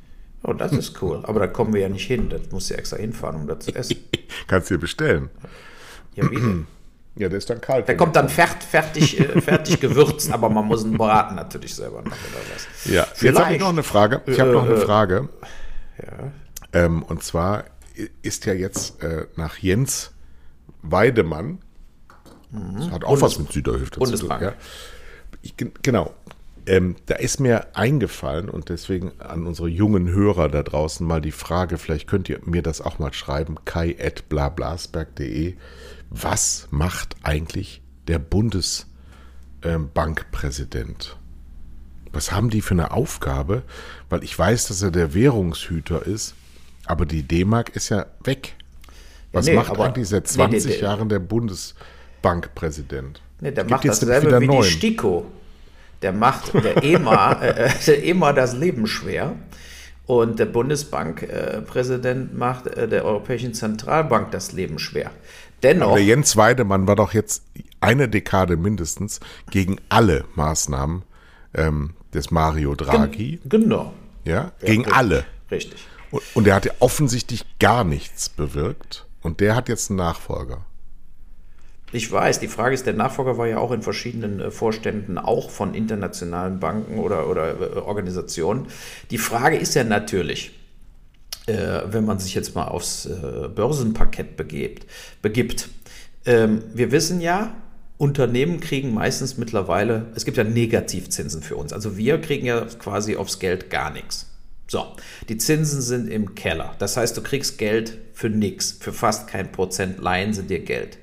[SPEAKER 2] Oh, das ist cool. Aber da kommen wir ja nicht hin. Das muss ja extra hinfahren, um das zu essen.
[SPEAKER 1] Kannst du dir bestellen.
[SPEAKER 2] Ja, wie
[SPEAKER 1] Ja, der ist dann kalt.
[SPEAKER 2] Der kommt dann fertig, fertig, äh, fertig gewürzt, aber man muss ihn braten natürlich selber noch oder
[SPEAKER 1] was. Ja, Vielleicht. jetzt habe ich noch eine Frage. Ich habe noch eine äh, Frage. Ja. Ähm, und zwar ist ja jetzt äh, nach Jens Weidemann das hat auch Bundes was mit Süderhüfte zu tun. Ja. Ich, genau. Ähm, da ist mir eingefallen und deswegen an unsere jungen Hörer da draußen mal die Frage, vielleicht könnt ihr mir das auch mal schreiben, kai.blablasberg.de. Was macht eigentlich der Bundesbankpräsident? Was haben die für eine Aufgabe? Weil ich weiß, dass er der Währungshüter ist, aber die D-Mark ist ja weg. Was nee, macht eigentlich seit 20 nee, nee, Jahren der Bundesbankpräsident? Bankpräsident.
[SPEAKER 2] Nee, der macht dasselbe wie neuen. die STIKO. Der macht der EMA, äh, äh, der EMA das Leben schwer. Und der Bundesbankpräsident macht äh, der Europäischen Zentralbank das Leben schwer. Dennoch. Aber
[SPEAKER 1] der Jens Weidemann war doch jetzt eine Dekade mindestens gegen alle Maßnahmen ähm, des Mario Draghi.
[SPEAKER 2] Gen genau.
[SPEAKER 1] Ja, ja gegen richtig. alle.
[SPEAKER 2] Richtig.
[SPEAKER 1] Und, und der hat ja offensichtlich gar nichts bewirkt. Und der hat jetzt einen Nachfolger.
[SPEAKER 2] Ich weiß, die Frage ist, der Nachfolger war ja auch in verschiedenen äh, Vorständen, auch von internationalen Banken oder, oder äh, Organisationen. Die Frage ist ja natürlich, äh, wenn man sich jetzt mal aufs Börsenparkett begibt, begibt. Ähm, wir wissen ja, Unternehmen kriegen meistens mittlerweile, es gibt ja Negativzinsen für uns. Also wir kriegen ja quasi aufs Geld gar nichts. So, die Zinsen sind im Keller. Das heißt, du kriegst Geld für nichts. Für fast kein Prozent leihen sie dir Geld.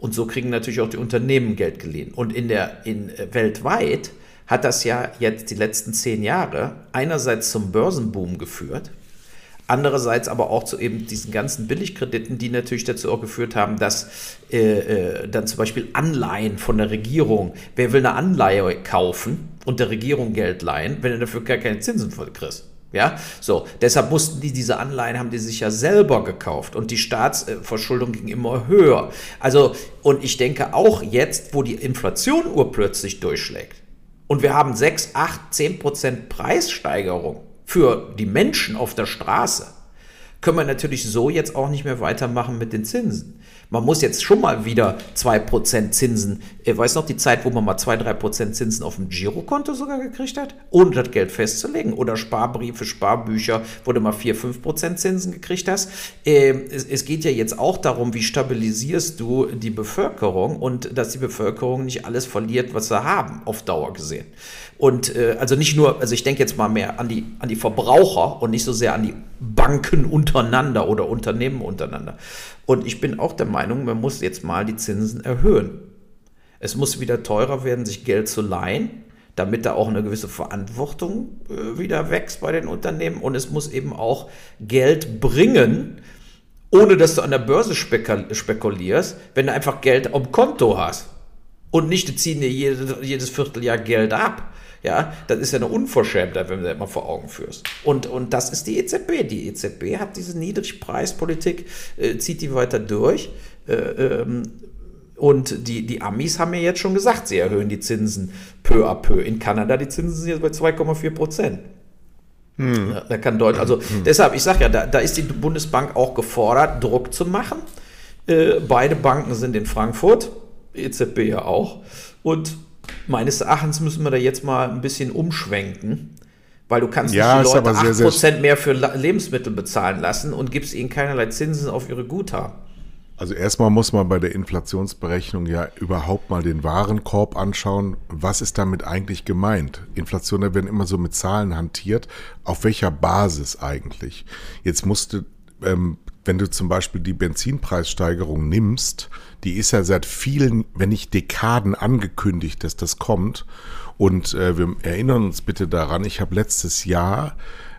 [SPEAKER 2] Und so kriegen natürlich auch die Unternehmen Geld geliehen. Und in der, in, äh, weltweit hat das ja jetzt die letzten zehn Jahre einerseits zum Börsenboom geführt, andererseits aber auch zu eben diesen ganzen Billigkrediten, die natürlich dazu auch geführt haben, dass äh, äh, dann zum Beispiel Anleihen von der Regierung, wer will eine Anleihe kaufen und der Regierung Geld leihen, wenn er dafür gar keine Zinsen kriegst? Ja, so. Deshalb mussten die diese Anleihen, haben die sich ja selber gekauft und die Staatsverschuldung ging immer höher. Also, und ich denke auch jetzt, wo die Inflation urplötzlich durchschlägt und wir haben 6, 8, 10 Prozent Preissteigerung für die Menschen auf der Straße, können wir natürlich so jetzt auch nicht mehr weitermachen mit den Zinsen. Man muss jetzt schon mal wieder 2% Zinsen, ihr weiß noch die Zeit, wo man mal 2-3% Zinsen auf dem Girokonto sogar gekriegt hat, ohne das Geld festzulegen. Oder Sparbriefe, Sparbücher, wo du mal 4-5% Zinsen gekriegt hast. Ähm, es geht ja jetzt auch darum, wie stabilisierst du die Bevölkerung und dass die Bevölkerung nicht alles verliert, was sie haben, auf Dauer gesehen. Und äh, also nicht nur, also ich denke jetzt mal mehr an die, an die Verbraucher und nicht so sehr an die Banken untereinander oder Unternehmen untereinander. Und ich bin auch der Meinung, man muss jetzt mal die Zinsen erhöhen. Es muss wieder teurer werden, sich Geld zu leihen, damit da auch eine gewisse Verantwortung äh, wieder wächst bei den Unternehmen. Und es muss eben auch Geld bringen, ohne dass du an der Börse spekulierst, wenn du einfach Geld am Konto hast. Und nicht, die ziehen dir jedes, jedes Vierteljahr Geld ab. Ja, das ist ja eine Unverschämtheit, wenn du das mal vor Augen führst. Und, und das ist die EZB. Die EZB hat diese Niedrigpreispolitik, äh, zieht die weiter durch. Äh, ähm, und die, die Amis haben ja jetzt schon gesagt, sie erhöhen die Zinsen peu à peu. In Kanada die Zinsen sind jetzt bei 2,4 Prozent. Hm. Da kann Deutschland, also hm. deshalb, ich sage ja, da, da ist die Bundesbank auch gefordert, Druck zu machen. Äh, beide Banken sind in Frankfurt, EZB ja auch. Und meines Erachtens müssen wir da jetzt mal ein bisschen umschwenken, weil du kannst
[SPEAKER 1] ja,
[SPEAKER 2] nicht die Leute
[SPEAKER 1] sehr, 8%
[SPEAKER 2] sehr mehr für Lebensmittel bezahlen lassen und gibst ihnen keinerlei Zinsen auf ihre Guthaben.
[SPEAKER 1] Also erstmal muss man bei der Inflationsberechnung ja überhaupt mal den Warenkorb anschauen. Was ist damit eigentlich gemeint? Inflation, da werden immer so mit Zahlen hantiert. Auf welcher Basis eigentlich? Jetzt musste ähm, wenn du zum Beispiel die Benzinpreissteigerung nimmst, die ist ja seit vielen, wenn nicht Dekaden angekündigt, dass das kommt. Und äh, wir erinnern uns bitte daran, ich habe letztes Jahr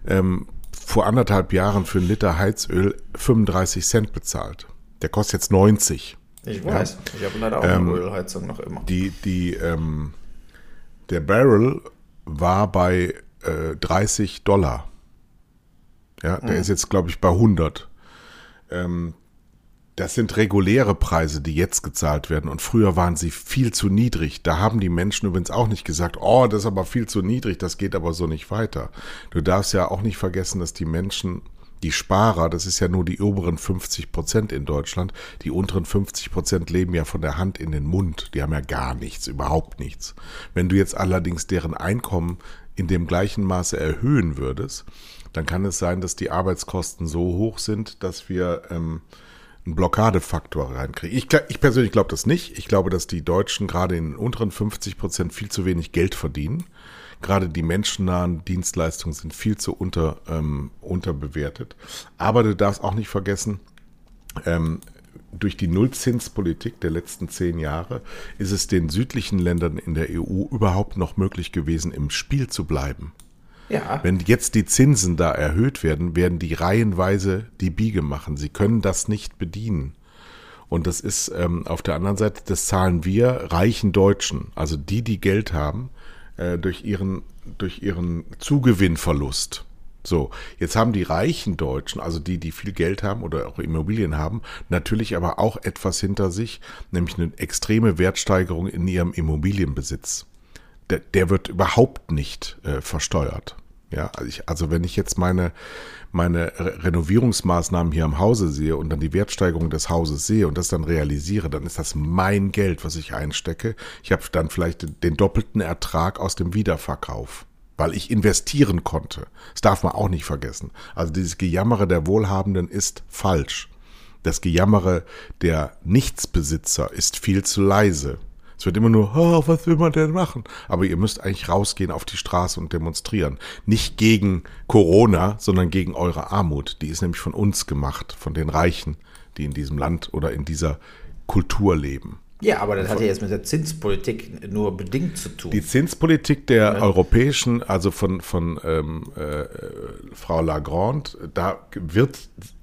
[SPEAKER 1] ähm, vor anderthalb Jahren für einen Liter Heizöl 35 Cent bezahlt. Der kostet jetzt 90.
[SPEAKER 2] Ich weiß, ja. ich habe leider auch ähm, eine Ölheizung noch immer.
[SPEAKER 1] Die, die, ähm, der Barrel war bei äh, 30 Dollar. Ja, der mhm. ist jetzt, glaube ich, bei 100 ähm, das sind reguläre Preise, die jetzt gezahlt werden. Und früher waren sie viel zu niedrig. Da haben die Menschen übrigens auch nicht gesagt, oh, das ist aber viel zu niedrig, das geht aber so nicht weiter. Du darfst ja auch nicht vergessen, dass die Menschen, die Sparer, das ist ja nur die oberen 50 Prozent in Deutschland, die unteren 50 Prozent leben ja von der Hand in den Mund. Die haben ja gar nichts, überhaupt nichts. Wenn du jetzt allerdings deren Einkommen in dem gleichen Maße erhöhen würdest, dann kann es sein, dass die Arbeitskosten so hoch sind, dass wir ähm, einen Blockadefaktor reinkriegen. Ich, ich persönlich glaube das nicht. Ich glaube, dass die Deutschen gerade in den unteren 50 Prozent viel zu wenig Geld verdienen. Gerade die menschennahen Dienstleistungen sind viel zu unter, ähm, unterbewertet. Aber du darfst auch nicht vergessen, ähm, durch die Nullzinspolitik der letzten zehn Jahre ist es den südlichen Ländern in der EU überhaupt noch möglich gewesen, im Spiel zu bleiben. Ja. Wenn jetzt die Zinsen da erhöht werden, werden die reihenweise die Biege machen. Sie können das nicht bedienen. Und das ist ähm, auf der anderen Seite, das zahlen wir reichen Deutschen, also die, die Geld haben, äh, durch, ihren, durch ihren Zugewinnverlust. So, jetzt haben die reichen Deutschen, also die, die viel Geld haben oder auch Immobilien haben, natürlich aber auch etwas hinter sich, nämlich eine extreme Wertsteigerung in ihrem Immobilienbesitz. Der, der wird überhaupt nicht äh, versteuert. Ja, also, ich, also wenn ich jetzt meine, meine Renovierungsmaßnahmen hier am Hause sehe und dann die Wertsteigerung des Hauses sehe und das dann realisiere, dann ist das mein Geld, was ich einstecke. Ich habe dann vielleicht den doppelten Ertrag aus dem Wiederverkauf, weil ich investieren konnte. Das darf man auch nicht vergessen. Also dieses Gejammere der Wohlhabenden ist falsch. Das Gejammere der Nichtsbesitzer ist viel zu leise. Es wird immer nur, oh, was will man denn machen? Aber ihr müsst eigentlich rausgehen auf die Straße und demonstrieren. Nicht gegen Corona, sondern gegen eure Armut. Die ist nämlich von uns gemacht, von den Reichen, die in diesem Land oder in dieser Kultur leben.
[SPEAKER 2] Ja, aber das hat ja jetzt mit der Zinspolitik nur bedingt zu tun.
[SPEAKER 1] Die Zinspolitik der ja. europäischen, also von, von ähm, äh, Frau Lagrande, da wird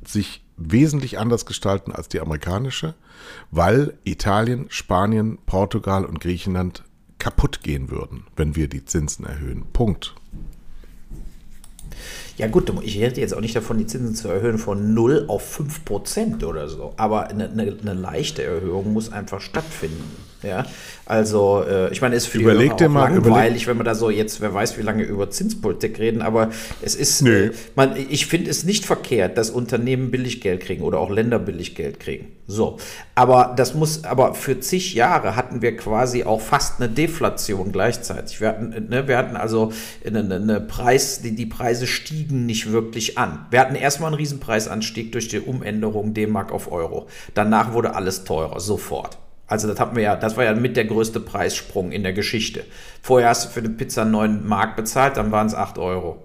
[SPEAKER 1] sich wesentlich anders gestalten als die amerikanische weil Italien, Spanien, Portugal und Griechenland kaputt gehen würden, wenn wir die Zinsen erhöhen. Punkt.
[SPEAKER 2] Ja gut, ich hätte jetzt auch nicht davon, die Zinsen zu erhöhen von 0 auf 5 Prozent oder so. Aber eine, eine, eine leichte Erhöhung muss einfach stattfinden. Ja, also äh, ich meine, es ist für
[SPEAKER 1] überleg
[SPEAKER 2] die
[SPEAKER 1] auch mal,
[SPEAKER 2] langweilig, wenn wir da so jetzt, wer weiß, wie lange über Zinspolitik reden, aber es ist, äh, man, ich finde es nicht verkehrt, dass Unternehmen billig Geld kriegen oder auch Länder billig Geld kriegen. So, aber das muss, aber für zig Jahre hatten wir quasi auch fast eine Deflation gleichzeitig. Wir hatten, ne, wir hatten also eine, eine Preis, die, die Preise stiegen nicht wirklich an. Wir hatten erstmal einen Riesenpreisanstieg durch die Umänderung D-Mark auf Euro. Danach wurde alles teurer, sofort. Also das hatten wir ja, das war ja mit der größte Preissprung in der Geschichte. Vorher hast du für eine Pizza 9 Mark bezahlt, dann waren es 8 Euro.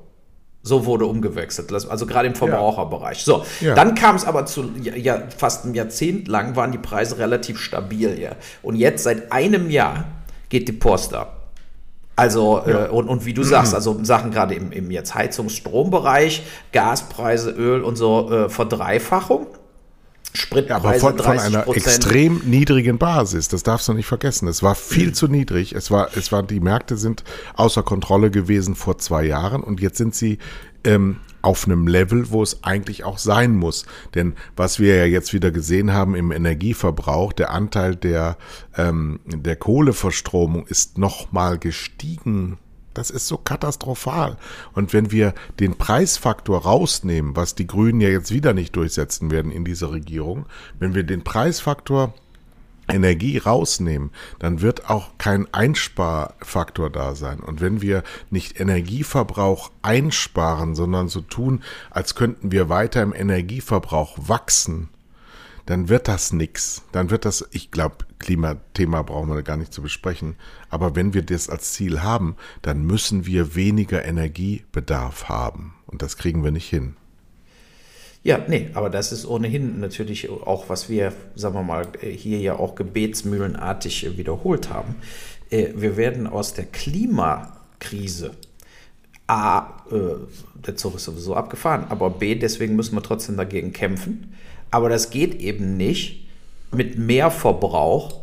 [SPEAKER 2] So wurde umgewechselt, also gerade im Verbraucherbereich. So, ja. dann kam es aber zu, ja, fast ein Jahrzehnt lang waren die Preise relativ stabil hier. Und jetzt seit einem Jahr geht die Post ab. Also, ja. äh, und, und wie du sagst, also Sachen gerade im, im jetzt Heizungsstrombereich, Gaspreise, Öl und so, äh, Verdreifachung.
[SPEAKER 1] Spritpreise aber von, von einer extrem niedrigen Basis, das darfst du nicht vergessen. Es war viel mhm. zu niedrig. Es war, es war, die Märkte sind außer Kontrolle gewesen vor zwei Jahren und jetzt sind sie ähm, auf einem Level, wo es eigentlich auch sein muss. Denn was wir ja jetzt wieder gesehen haben im Energieverbrauch, der Anteil der, ähm, der Kohleverstromung ist nochmal gestiegen das ist so katastrophal. Und wenn wir den Preisfaktor rausnehmen, was die Grünen ja jetzt wieder nicht durchsetzen werden in dieser Regierung, wenn wir den Preisfaktor Energie rausnehmen, dann wird auch kein Einsparfaktor da sein. Und wenn wir nicht Energieverbrauch einsparen, sondern so tun, als könnten wir weiter im Energieverbrauch wachsen, dann wird das nix. Dann wird das, ich glaube, Klimathema brauchen wir gar nicht zu besprechen. Aber wenn wir das als Ziel haben, dann müssen wir weniger Energiebedarf haben. Und das kriegen wir nicht hin.
[SPEAKER 2] Ja, nee, aber das ist ohnehin natürlich auch, was wir, sagen wir mal, hier ja auch gebetsmühlenartig wiederholt haben. Äh, wir werden aus der Klimakrise A, äh, der Zug ist sowieso abgefahren, aber B, deswegen müssen wir trotzdem dagegen kämpfen. Aber das geht eben nicht mit mehr Verbrauch,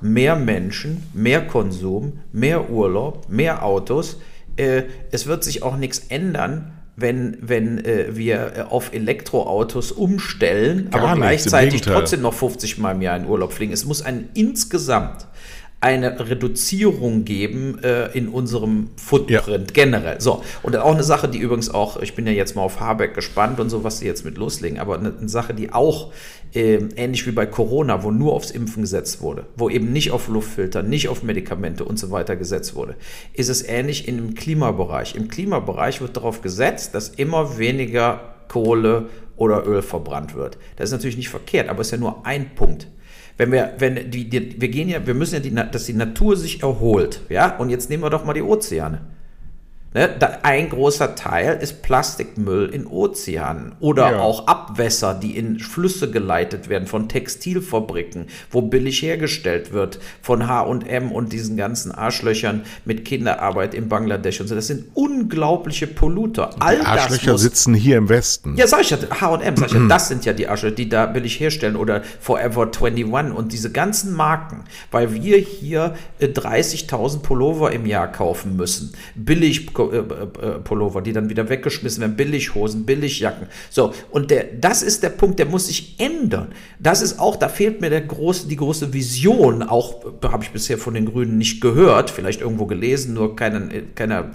[SPEAKER 2] mehr Menschen, mehr Konsum, mehr Urlaub, mehr Autos. Äh, es wird sich auch nichts ändern, wenn, wenn äh, wir auf Elektroautos umstellen, Gar aber gleichzeitig trotzdem noch 50 Mal im Jahr in Urlaub fliegen. Es muss ein insgesamt eine Reduzierung geben äh, in unserem Footprint ja. generell. So, und auch eine Sache, die übrigens auch, ich bin ja jetzt mal auf Habeck gespannt und so, was sie jetzt mit loslegen, aber eine, eine Sache, die auch äh, ähnlich wie bei Corona, wo nur aufs Impfen gesetzt wurde, wo eben nicht auf Luftfilter, nicht auf Medikamente und so weiter gesetzt wurde, ist es ähnlich im Klimabereich. Im Klimabereich wird darauf gesetzt, dass immer weniger Kohle oder Öl verbrannt wird. Das ist natürlich nicht verkehrt, aber es ist ja nur ein Punkt wenn wir, wenn die, die, wir gehen ja, wir müssen ja, die, dass die Natur sich erholt, ja, und jetzt nehmen wir doch mal die Ozeane. Ne, ein großer Teil ist Plastikmüll in Ozeanen oder ja. auch Abwässer, die in Flüsse geleitet werden von Textilfabriken, wo billig hergestellt wird, von H&M und diesen ganzen Arschlöchern mit Kinderarbeit in Bangladesch und so. Das sind unglaubliche Polluter.
[SPEAKER 1] All die Arschlöcher muss, sitzen hier im Westen.
[SPEAKER 2] Ja, sag ich ja, H&M, sag ich ja, das sind ja die Arschlöcher, die da billig herstellen oder Forever 21 und diese ganzen Marken, weil wir hier 30.000 äh, Pullover im Jahr kaufen müssen, billig äh, äh, Pullover, die dann wieder weggeschmissen werden, Billighosen, Billigjacken. So, und der, das ist der Punkt, der muss sich ändern. Das ist auch, da fehlt mir der große, die große Vision, auch habe ich bisher von den Grünen nicht gehört, vielleicht irgendwo gelesen, nur keiner, keiner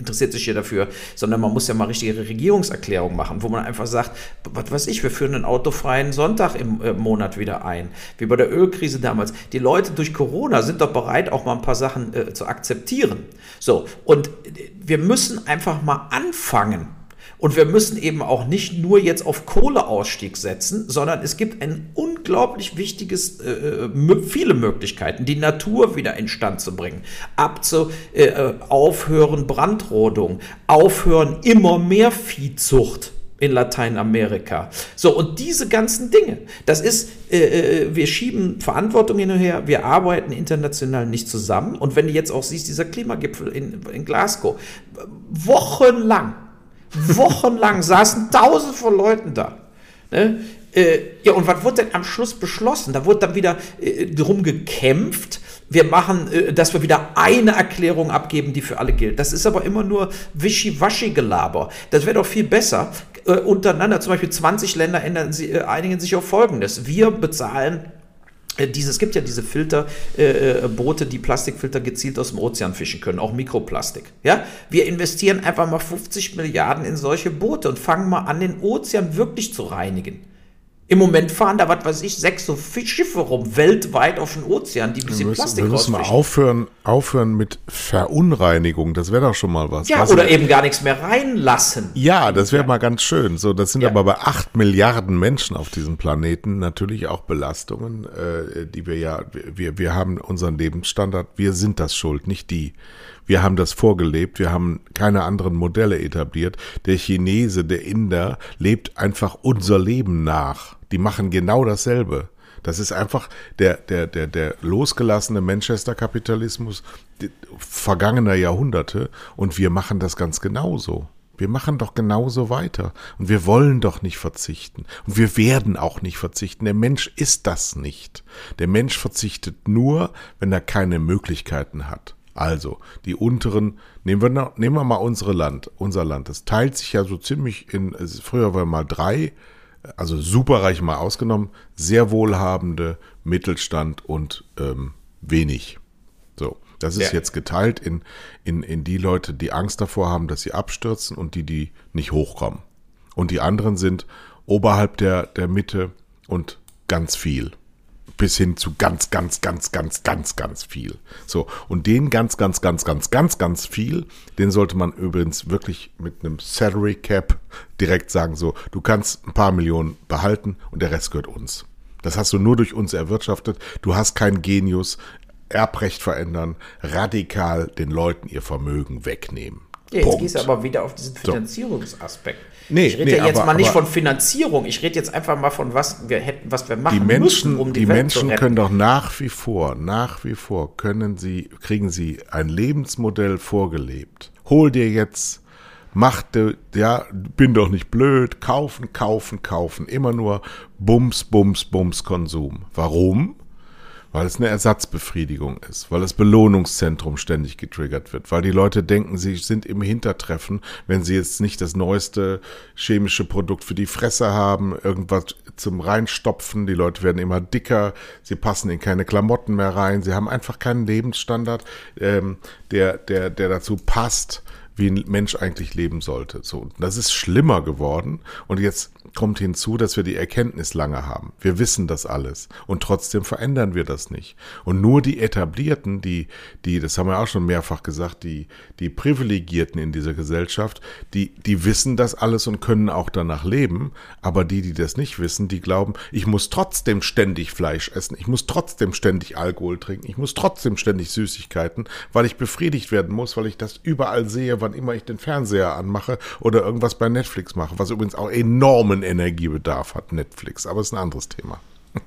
[SPEAKER 2] interessiert sich hier dafür, sondern man muss ja mal richtige Regierungserklärung machen, wo man einfach sagt, was weiß ich, wir führen einen autofreien Sonntag im äh, Monat wieder ein, wie bei der Ölkrise damals. Die Leute durch Corona sind doch bereit, auch mal ein paar Sachen äh, zu akzeptieren. So, und wir müssen einfach mal anfangen. Und wir müssen eben auch nicht nur jetzt auf Kohleausstieg setzen, sondern es gibt ein unglaublich wichtiges, äh, äh viele Möglichkeiten, die Natur wieder instand zu bringen. Abzu, äh, äh, aufhören Brandrodung, aufhören immer mehr Viehzucht in Lateinamerika. So, und diese ganzen Dinge, das ist, äh, äh, wir schieben Verantwortung hin und her, wir arbeiten international nicht zusammen. Und wenn du jetzt auch siehst, dieser Klimagipfel in, in Glasgow, wochenlang, wochenlang saßen tausend von Leuten da. Ne? Äh, ja, und was wurde denn am Schluss beschlossen? Da wurde dann wieder äh, drum gekämpft, wir machen, äh, dass wir wieder eine Erklärung abgeben, die für alle gilt. Das ist aber immer nur Wischiwaschi-Gelaber. Das wäre doch viel besser. Äh, untereinander, zum Beispiel 20 Länder ändern, sie, äh, einigen sich auf Folgendes. Wir bezahlen diese, es gibt ja diese Filterboote, äh, äh die Plastikfilter gezielt aus dem Ozean fischen können, auch Mikroplastik. Ja? Wir investieren einfach mal 50 Milliarden in solche Boote und fangen mal an, den Ozean wirklich zu reinigen. Im Moment fahren da, was weiß ich, sechs so Schiffe rum, weltweit auf den Ozean, die ein bisschen wir müssen, Plastik
[SPEAKER 1] Wir müssen mal aufhören, aufhören mit Verunreinigung. Das wäre doch schon mal was.
[SPEAKER 2] Ja,
[SPEAKER 1] was
[SPEAKER 2] oder eben gar nichts mehr reinlassen.
[SPEAKER 1] Ja, das wäre ja. mal ganz schön. So, das sind ja. aber bei acht Milliarden Menschen auf diesem Planeten natürlich auch Belastungen, äh, die wir ja, wir, wir haben unseren Lebensstandard, wir sind das schuld, nicht die. Wir haben das vorgelebt, wir haben keine anderen Modelle etabliert. Der Chinese, der Inder lebt einfach unser Leben nach. Die machen genau dasselbe. Das ist einfach der, der, der, der losgelassene Manchester-Kapitalismus vergangener Jahrhunderte und wir machen das ganz genauso. Wir machen doch genauso weiter. Und wir wollen doch nicht verzichten. Und wir werden auch nicht verzichten. Der Mensch ist das nicht. Der Mensch verzichtet nur, wenn er keine Möglichkeiten hat. Also, die unteren, nehmen wir, nehmen wir mal unsere Land, unser Land. Das teilt sich ja so ziemlich in, früher war mal drei, also superreich mal ausgenommen, sehr wohlhabende, Mittelstand und ähm, wenig. So, das ist ja. jetzt geteilt in, in, in die Leute, die Angst davor haben, dass sie abstürzen und die, die nicht hochkommen. Und die anderen sind oberhalb der, der Mitte und ganz viel bis hin zu ganz, ganz, ganz, ganz, ganz, ganz viel. So, und den ganz, ganz, ganz, ganz, ganz, ganz viel, den sollte man übrigens wirklich mit einem Salary Cap direkt sagen, so, du kannst ein paar Millionen behalten und der Rest gehört uns. Das hast du nur durch uns erwirtschaftet. Du hast kein Genius, Erbrecht verändern, radikal den Leuten ihr Vermögen wegnehmen.
[SPEAKER 2] Ja, jetzt gehst du aber wieder auf diesen Finanzierungsaspekt. Nee, ich rede nee, ja jetzt aber, mal nicht von Finanzierung, ich rede jetzt einfach mal von was wir hätten, was wir machen
[SPEAKER 1] die Menschen, müssen, um die, die Welt Menschen können doch nach wie vor, nach wie vor können sie, kriegen sie ein Lebensmodell vorgelebt. Hol dir jetzt, mach, de, ja, bin doch nicht blöd, kaufen, kaufen, kaufen, immer nur Bums, Bums, Bums Konsum. Warum? Weil es eine Ersatzbefriedigung ist, weil das Belohnungszentrum ständig getriggert wird, weil die Leute denken, sie sind im Hintertreffen, wenn sie jetzt nicht das neueste chemische Produkt für die Fresse haben, irgendwas zum Reinstopfen, die Leute werden immer dicker, sie passen in keine Klamotten mehr rein, sie haben einfach keinen Lebensstandard, ähm, der, der, der dazu passt, wie ein Mensch eigentlich leben sollte. So, das ist schlimmer geworden und jetzt kommt hinzu, dass wir die Erkenntnis lange haben. Wir wissen das alles und trotzdem verändern wir das nicht. Und nur die Etablierten, die, die, das haben wir auch schon mehrfach gesagt, die, die Privilegierten in dieser Gesellschaft, die, die wissen das alles und können auch danach leben. Aber die, die das nicht wissen, die glauben, ich muss trotzdem ständig Fleisch essen, ich muss trotzdem ständig Alkohol trinken, ich muss trotzdem ständig Süßigkeiten, weil ich befriedigt werden muss, weil ich das überall sehe, wann immer ich den Fernseher anmache oder irgendwas bei Netflix mache, was übrigens auch enormen hohen Energiebedarf hat Netflix, aber ist ein anderes Thema.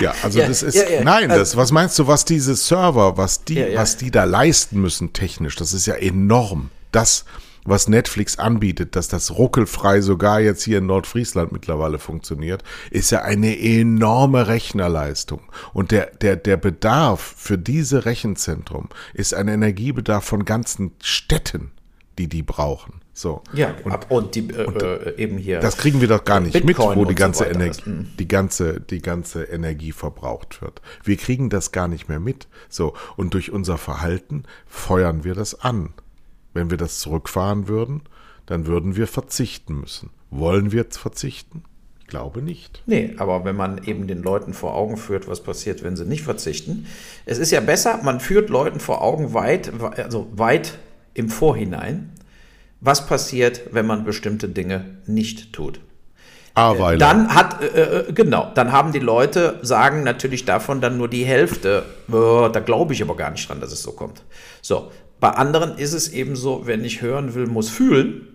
[SPEAKER 1] ja, also ja, das ist ja, ja. nein, das was meinst du, was diese Server, was die was die da leisten müssen technisch, das ist ja enorm. Das was Netflix anbietet, dass das ruckelfrei sogar jetzt hier in Nordfriesland mittlerweile funktioniert, ist ja eine enorme Rechnerleistung. Und der, der, der Bedarf für diese Rechenzentrum ist ein Energiebedarf von ganzen Städten, die die brauchen. So.
[SPEAKER 2] Ja, und, und die äh, und äh, eben hier.
[SPEAKER 1] Das kriegen wir doch gar nicht Bitcoin mit, wo die ganze, so Energie, mhm. die ganze, die ganze Energie verbraucht wird. Wir kriegen das gar nicht mehr mit. So. Und durch unser Verhalten feuern wir das an. Wenn wir das zurückfahren würden, dann würden wir verzichten müssen. Wollen wir verzichten? Ich glaube nicht.
[SPEAKER 2] Nee, aber wenn man eben den Leuten vor Augen führt, was passiert, wenn sie nicht verzichten. Es ist ja besser, man führt Leuten vor Augen weit, also weit im Vorhinein, was passiert, wenn man bestimmte Dinge nicht tut.
[SPEAKER 1] Aweiler.
[SPEAKER 2] Dann hat, äh, äh, genau, dann haben die Leute, sagen natürlich davon dann nur die Hälfte. Oh, da glaube ich aber gar nicht dran, dass es so kommt. So, bei anderen ist es eben so, wenn ich hören will, muss fühlen.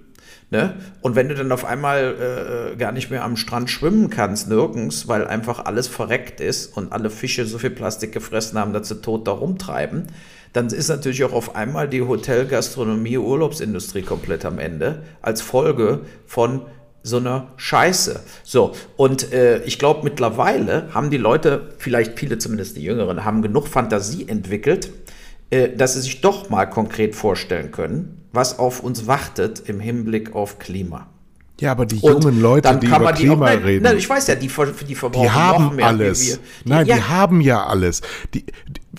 [SPEAKER 2] Ne? Und wenn du dann auf einmal äh, gar nicht mehr am Strand schwimmen kannst, nirgends, weil einfach alles verreckt ist und alle Fische so viel Plastik gefressen haben, dass sie tot da rumtreiben, dann ist natürlich auch auf einmal die Hotel, Gastronomie, Urlaubsindustrie komplett am Ende als Folge von so eine Scheiße. So, und äh, ich glaube, mittlerweile haben die Leute, vielleicht viele zumindest die Jüngeren, haben genug Fantasie entwickelt, äh, dass sie sich doch mal konkret vorstellen können, was auf uns wartet im Hinblick auf Klima.
[SPEAKER 1] Ja, aber die jungen und Leute, die über die Klima auch, nein, reden.
[SPEAKER 2] Nein, ich weiß ja, die, die verbrauchen
[SPEAKER 1] die haben noch mehr alles. Die, nein, ja. die haben ja alles. Die,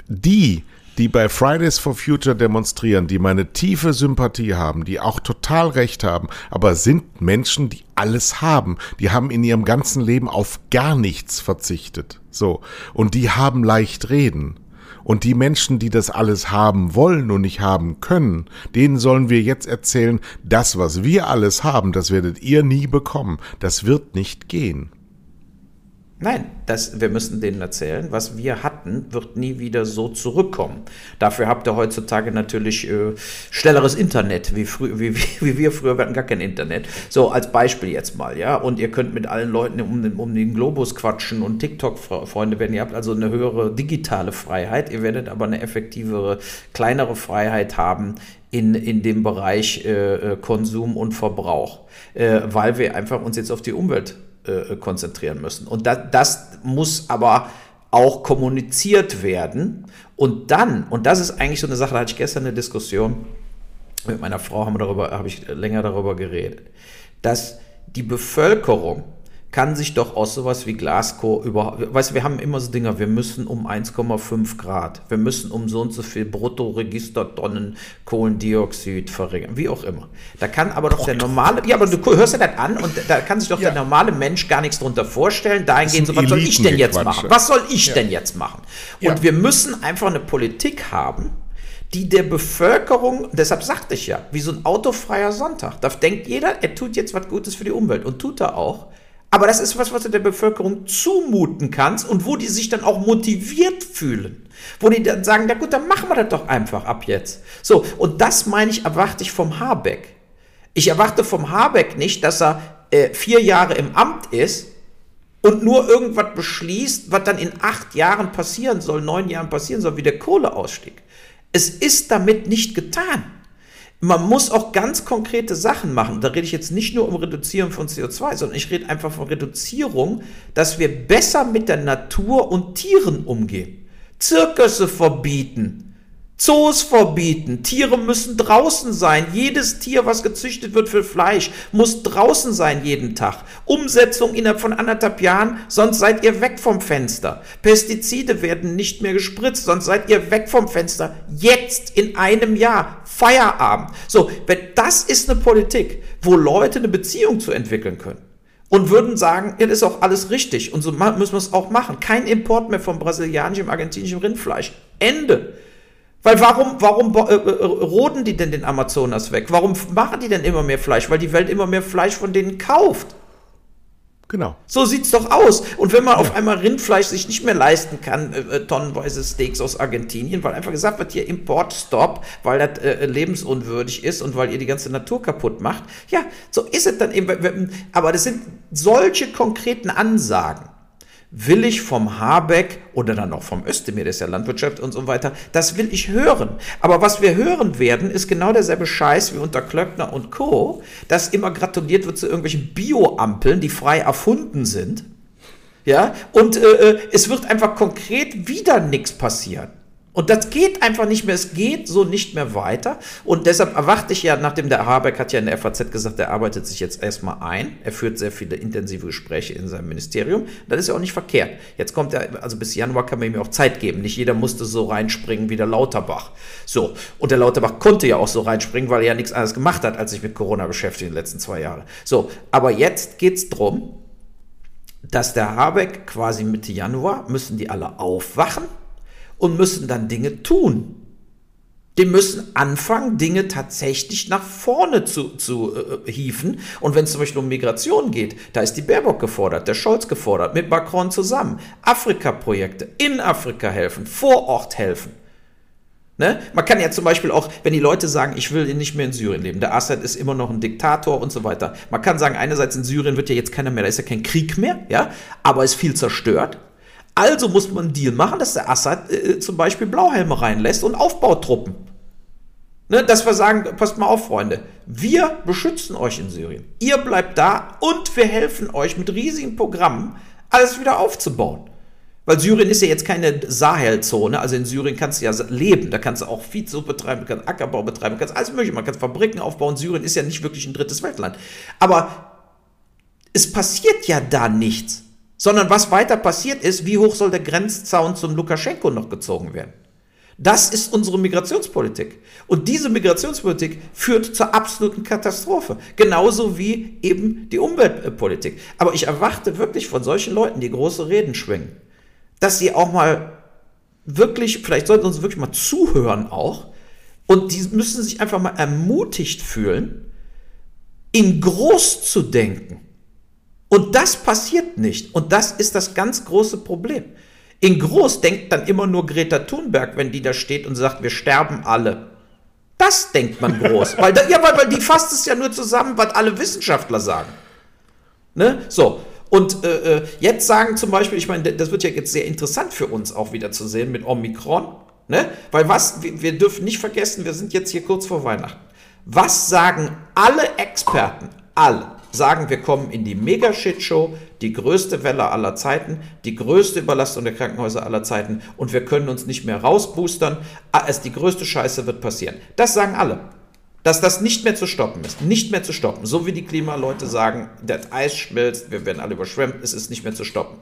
[SPEAKER 1] die, die bei Fridays for Future demonstrieren, die meine tiefe Sympathie haben, die auch total recht haben, aber sind Menschen, die alles haben. Die haben in ihrem ganzen Leben auf gar nichts verzichtet. So. Und die haben leicht reden. Und die Menschen, die das alles haben wollen und nicht haben können, denen sollen wir jetzt erzählen, das, was wir alles haben, das werdet ihr nie bekommen. Das wird nicht gehen.
[SPEAKER 2] Nein, das, wir müssen denen erzählen, was wir hatten, wird nie wieder so zurückkommen. Dafür habt ihr heutzutage natürlich äh, schnelleres Internet, wie, frü wie, wie, wie, wir früher, hatten gar kein Internet. So, als Beispiel jetzt mal, ja. Und ihr könnt mit allen Leuten um den, um den Globus quatschen und TikTok-Freunde werden. Ihr habt also eine höhere digitale Freiheit, ihr werdet aber eine effektivere, kleinere Freiheit haben in, in dem Bereich äh, äh Konsum und Verbrauch, äh, weil wir einfach uns jetzt auf die Umwelt äh, konzentrieren müssen. Und da, das muss aber auch kommuniziert werden. Und dann, und das ist eigentlich so eine Sache, da hatte ich gestern eine Diskussion mit meiner Frau, haben darüber, habe ich länger darüber geredet, dass die Bevölkerung kann sich doch aus sowas wie Glasgow überhaupt, weißt du, wir haben immer so Dinger, wir müssen um 1,5 Grad, wir müssen um so und so viel Bruttoregistertonnen Kohlendioxid verringern, wie auch immer. Da kann aber doch der normale, ja, aber du hörst ja das an und da kann sich doch ja. der normale Mensch gar nichts drunter vorstellen, dahingehend so, was soll ich denn jetzt machen? Was soll ich ja. denn jetzt machen? Und ja. wir müssen einfach eine Politik haben, die der Bevölkerung, deshalb sagte ich ja, wie so ein autofreier Sonntag, da denkt jeder, er tut jetzt was Gutes für die Umwelt und tut er auch. Aber das ist was, was du der Bevölkerung zumuten kannst und wo die sich dann auch motiviert fühlen. Wo die dann sagen, na gut, dann machen wir das doch einfach ab jetzt. So, und das meine ich, erwarte ich vom Habeck. Ich erwarte vom Habeck nicht, dass er äh, vier Jahre im Amt ist und nur irgendwas beschließt, was dann in acht Jahren passieren soll, neun Jahren passieren soll, wie der Kohleausstieg. Es ist damit nicht getan man muss auch ganz konkrete Sachen machen. Da rede ich jetzt nicht nur um Reduzieren von CO2, sondern ich rede einfach von Reduzierung, dass wir besser mit der Natur und Tieren umgehen. Zirkusse verbieten, Zoos verbieten. Tiere müssen draußen sein. Jedes Tier, was gezüchtet wird für Fleisch, muss draußen sein jeden Tag. Umsetzung innerhalb von anderthalb Jahren, sonst seid ihr weg vom Fenster. Pestizide werden nicht mehr gespritzt, sonst seid ihr weg vom Fenster. Jetzt in einem Jahr. Feierabend. So, wenn das ist eine Politik, wo Leute eine Beziehung zu entwickeln können und würden sagen, ja, das ist auch alles richtig und so müssen wir es auch machen. Kein Import mehr von brasilianischem, argentinischem Rindfleisch. Ende. Weil warum, warum äh, äh, roden die denn den Amazonas weg? Warum machen die denn immer mehr Fleisch? Weil die Welt immer mehr Fleisch von denen kauft.
[SPEAKER 1] Genau.
[SPEAKER 2] So sieht's doch aus. Und wenn man ja. auf einmal Rindfleisch sich nicht mehr leisten kann, äh, äh, tonnenweise Steaks aus Argentinien, weil einfach gesagt wird, hier Importstop, weil das äh, lebensunwürdig ist und weil ihr die ganze Natur kaputt macht. Ja, so ist es dann eben. Aber das sind solche konkreten Ansagen will ich vom Habeck oder dann auch vom Özdemir, der ist ja Landwirtschaft und so weiter, das will ich hören. Aber was wir hören werden, ist genau derselbe Scheiß wie unter Klöckner und Co., dass immer gratuliert wird zu irgendwelchen Bioampeln, die frei erfunden sind. Ja, und äh, äh es wird einfach konkret wieder nichts passieren. Und das geht einfach nicht mehr, es geht so nicht mehr weiter. Und deshalb erwarte ich ja, nachdem der Habeck hat ja in der FAZ gesagt, er arbeitet sich jetzt erstmal ein. Er führt sehr viele intensive Gespräche in seinem Ministerium. Das ist ja auch nicht verkehrt. Jetzt kommt er, also bis Januar kann man ihm auch Zeit geben. Nicht jeder musste so reinspringen wie der Lauterbach. So. Und der Lauterbach konnte ja auch so reinspringen, weil er ja nichts anderes gemacht hat, als sich mit Corona beschäftigt in den letzten zwei Jahren. So. Aber jetzt geht's drum, dass der Habeck quasi Mitte Januar müssen die alle aufwachen und müssen dann Dinge tun. Die müssen anfangen, Dinge tatsächlich nach vorne zu, zu äh, hieven. Und wenn es zum Beispiel um Migration geht, da ist die Baerbock gefordert, der Scholz gefordert, mit Macron zusammen. Afrika-Projekte, in Afrika helfen, vor Ort helfen. Ne? Man kann ja zum Beispiel auch, wenn die Leute sagen, ich will nicht mehr in Syrien leben, der Assad ist immer noch ein Diktator und so weiter. Man kann sagen, einerseits in Syrien wird ja jetzt keiner mehr, da ist ja kein Krieg mehr, ja, aber ist viel zerstört. Also muss man einen Deal machen, dass der Assad äh, zum Beispiel Blauhelme reinlässt und Aufbautruppen. Ne, dass wir sagen, passt mal auf, Freunde, wir beschützen euch in Syrien. Ihr bleibt da und wir helfen euch mit riesigen Programmen, alles wieder aufzubauen. Weil Syrien ist ja jetzt keine Sahelzone, also in Syrien kannst du ja leben, da kannst du auch Viehzucht betreiben, kannst Ackerbau betreiben, kannst alles mögliche, man kann Fabriken aufbauen. Syrien ist ja nicht wirklich ein drittes Weltland. Aber es passiert ja da nichts, sondern was weiter passiert ist, wie hoch soll der Grenzzaun zum Lukaschenko noch gezogen werden? Das ist unsere Migrationspolitik. Und diese Migrationspolitik führt zur absoluten Katastrophe. Genauso wie eben die Umweltpolitik. Aber ich erwarte wirklich von solchen Leuten, die große Reden schwingen, dass sie auch mal wirklich, vielleicht sollten uns wirklich mal zuhören auch. Und die müssen sich einfach mal ermutigt fühlen, in groß zu denken. Und das passiert nicht. Und das ist das ganz große Problem. In groß denkt dann immer nur Greta Thunberg, wenn die da steht und sagt, wir sterben alle. Das denkt man groß. weil, da, ja, weil, weil die fasst es ja nur zusammen, was alle Wissenschaftler sagen. Ne? So. Und äh, äh, jetzt sagen zum Beispiel, ich meine, das wird ja jetzt sehr interessant für uns auch wieder zu sehen mit Omikron. Ne? Weil was, wir, wir dürfen nicht vergessen, wir sind jetzt hier kurz vor Weihnachten. Was sagen alle Experten, alle, sagen, wir kommen in die Mega-Shit-Show, die größte Welle aller Zeiten, die größte Überlastung der Krankenhäuser aller Zeiten und wir können uns nicht mehr rausboostern. Ah, es die größte Scheiße wird passieren. Das sagen alle. Dass das nicht mehr zu stoppen ist. Nicht mehr zu stoppen. So wie die Klimaleute sagen, das Eis schmilzt, wir werden alle überschwemmt, es ist nicht mehr zu stoppen.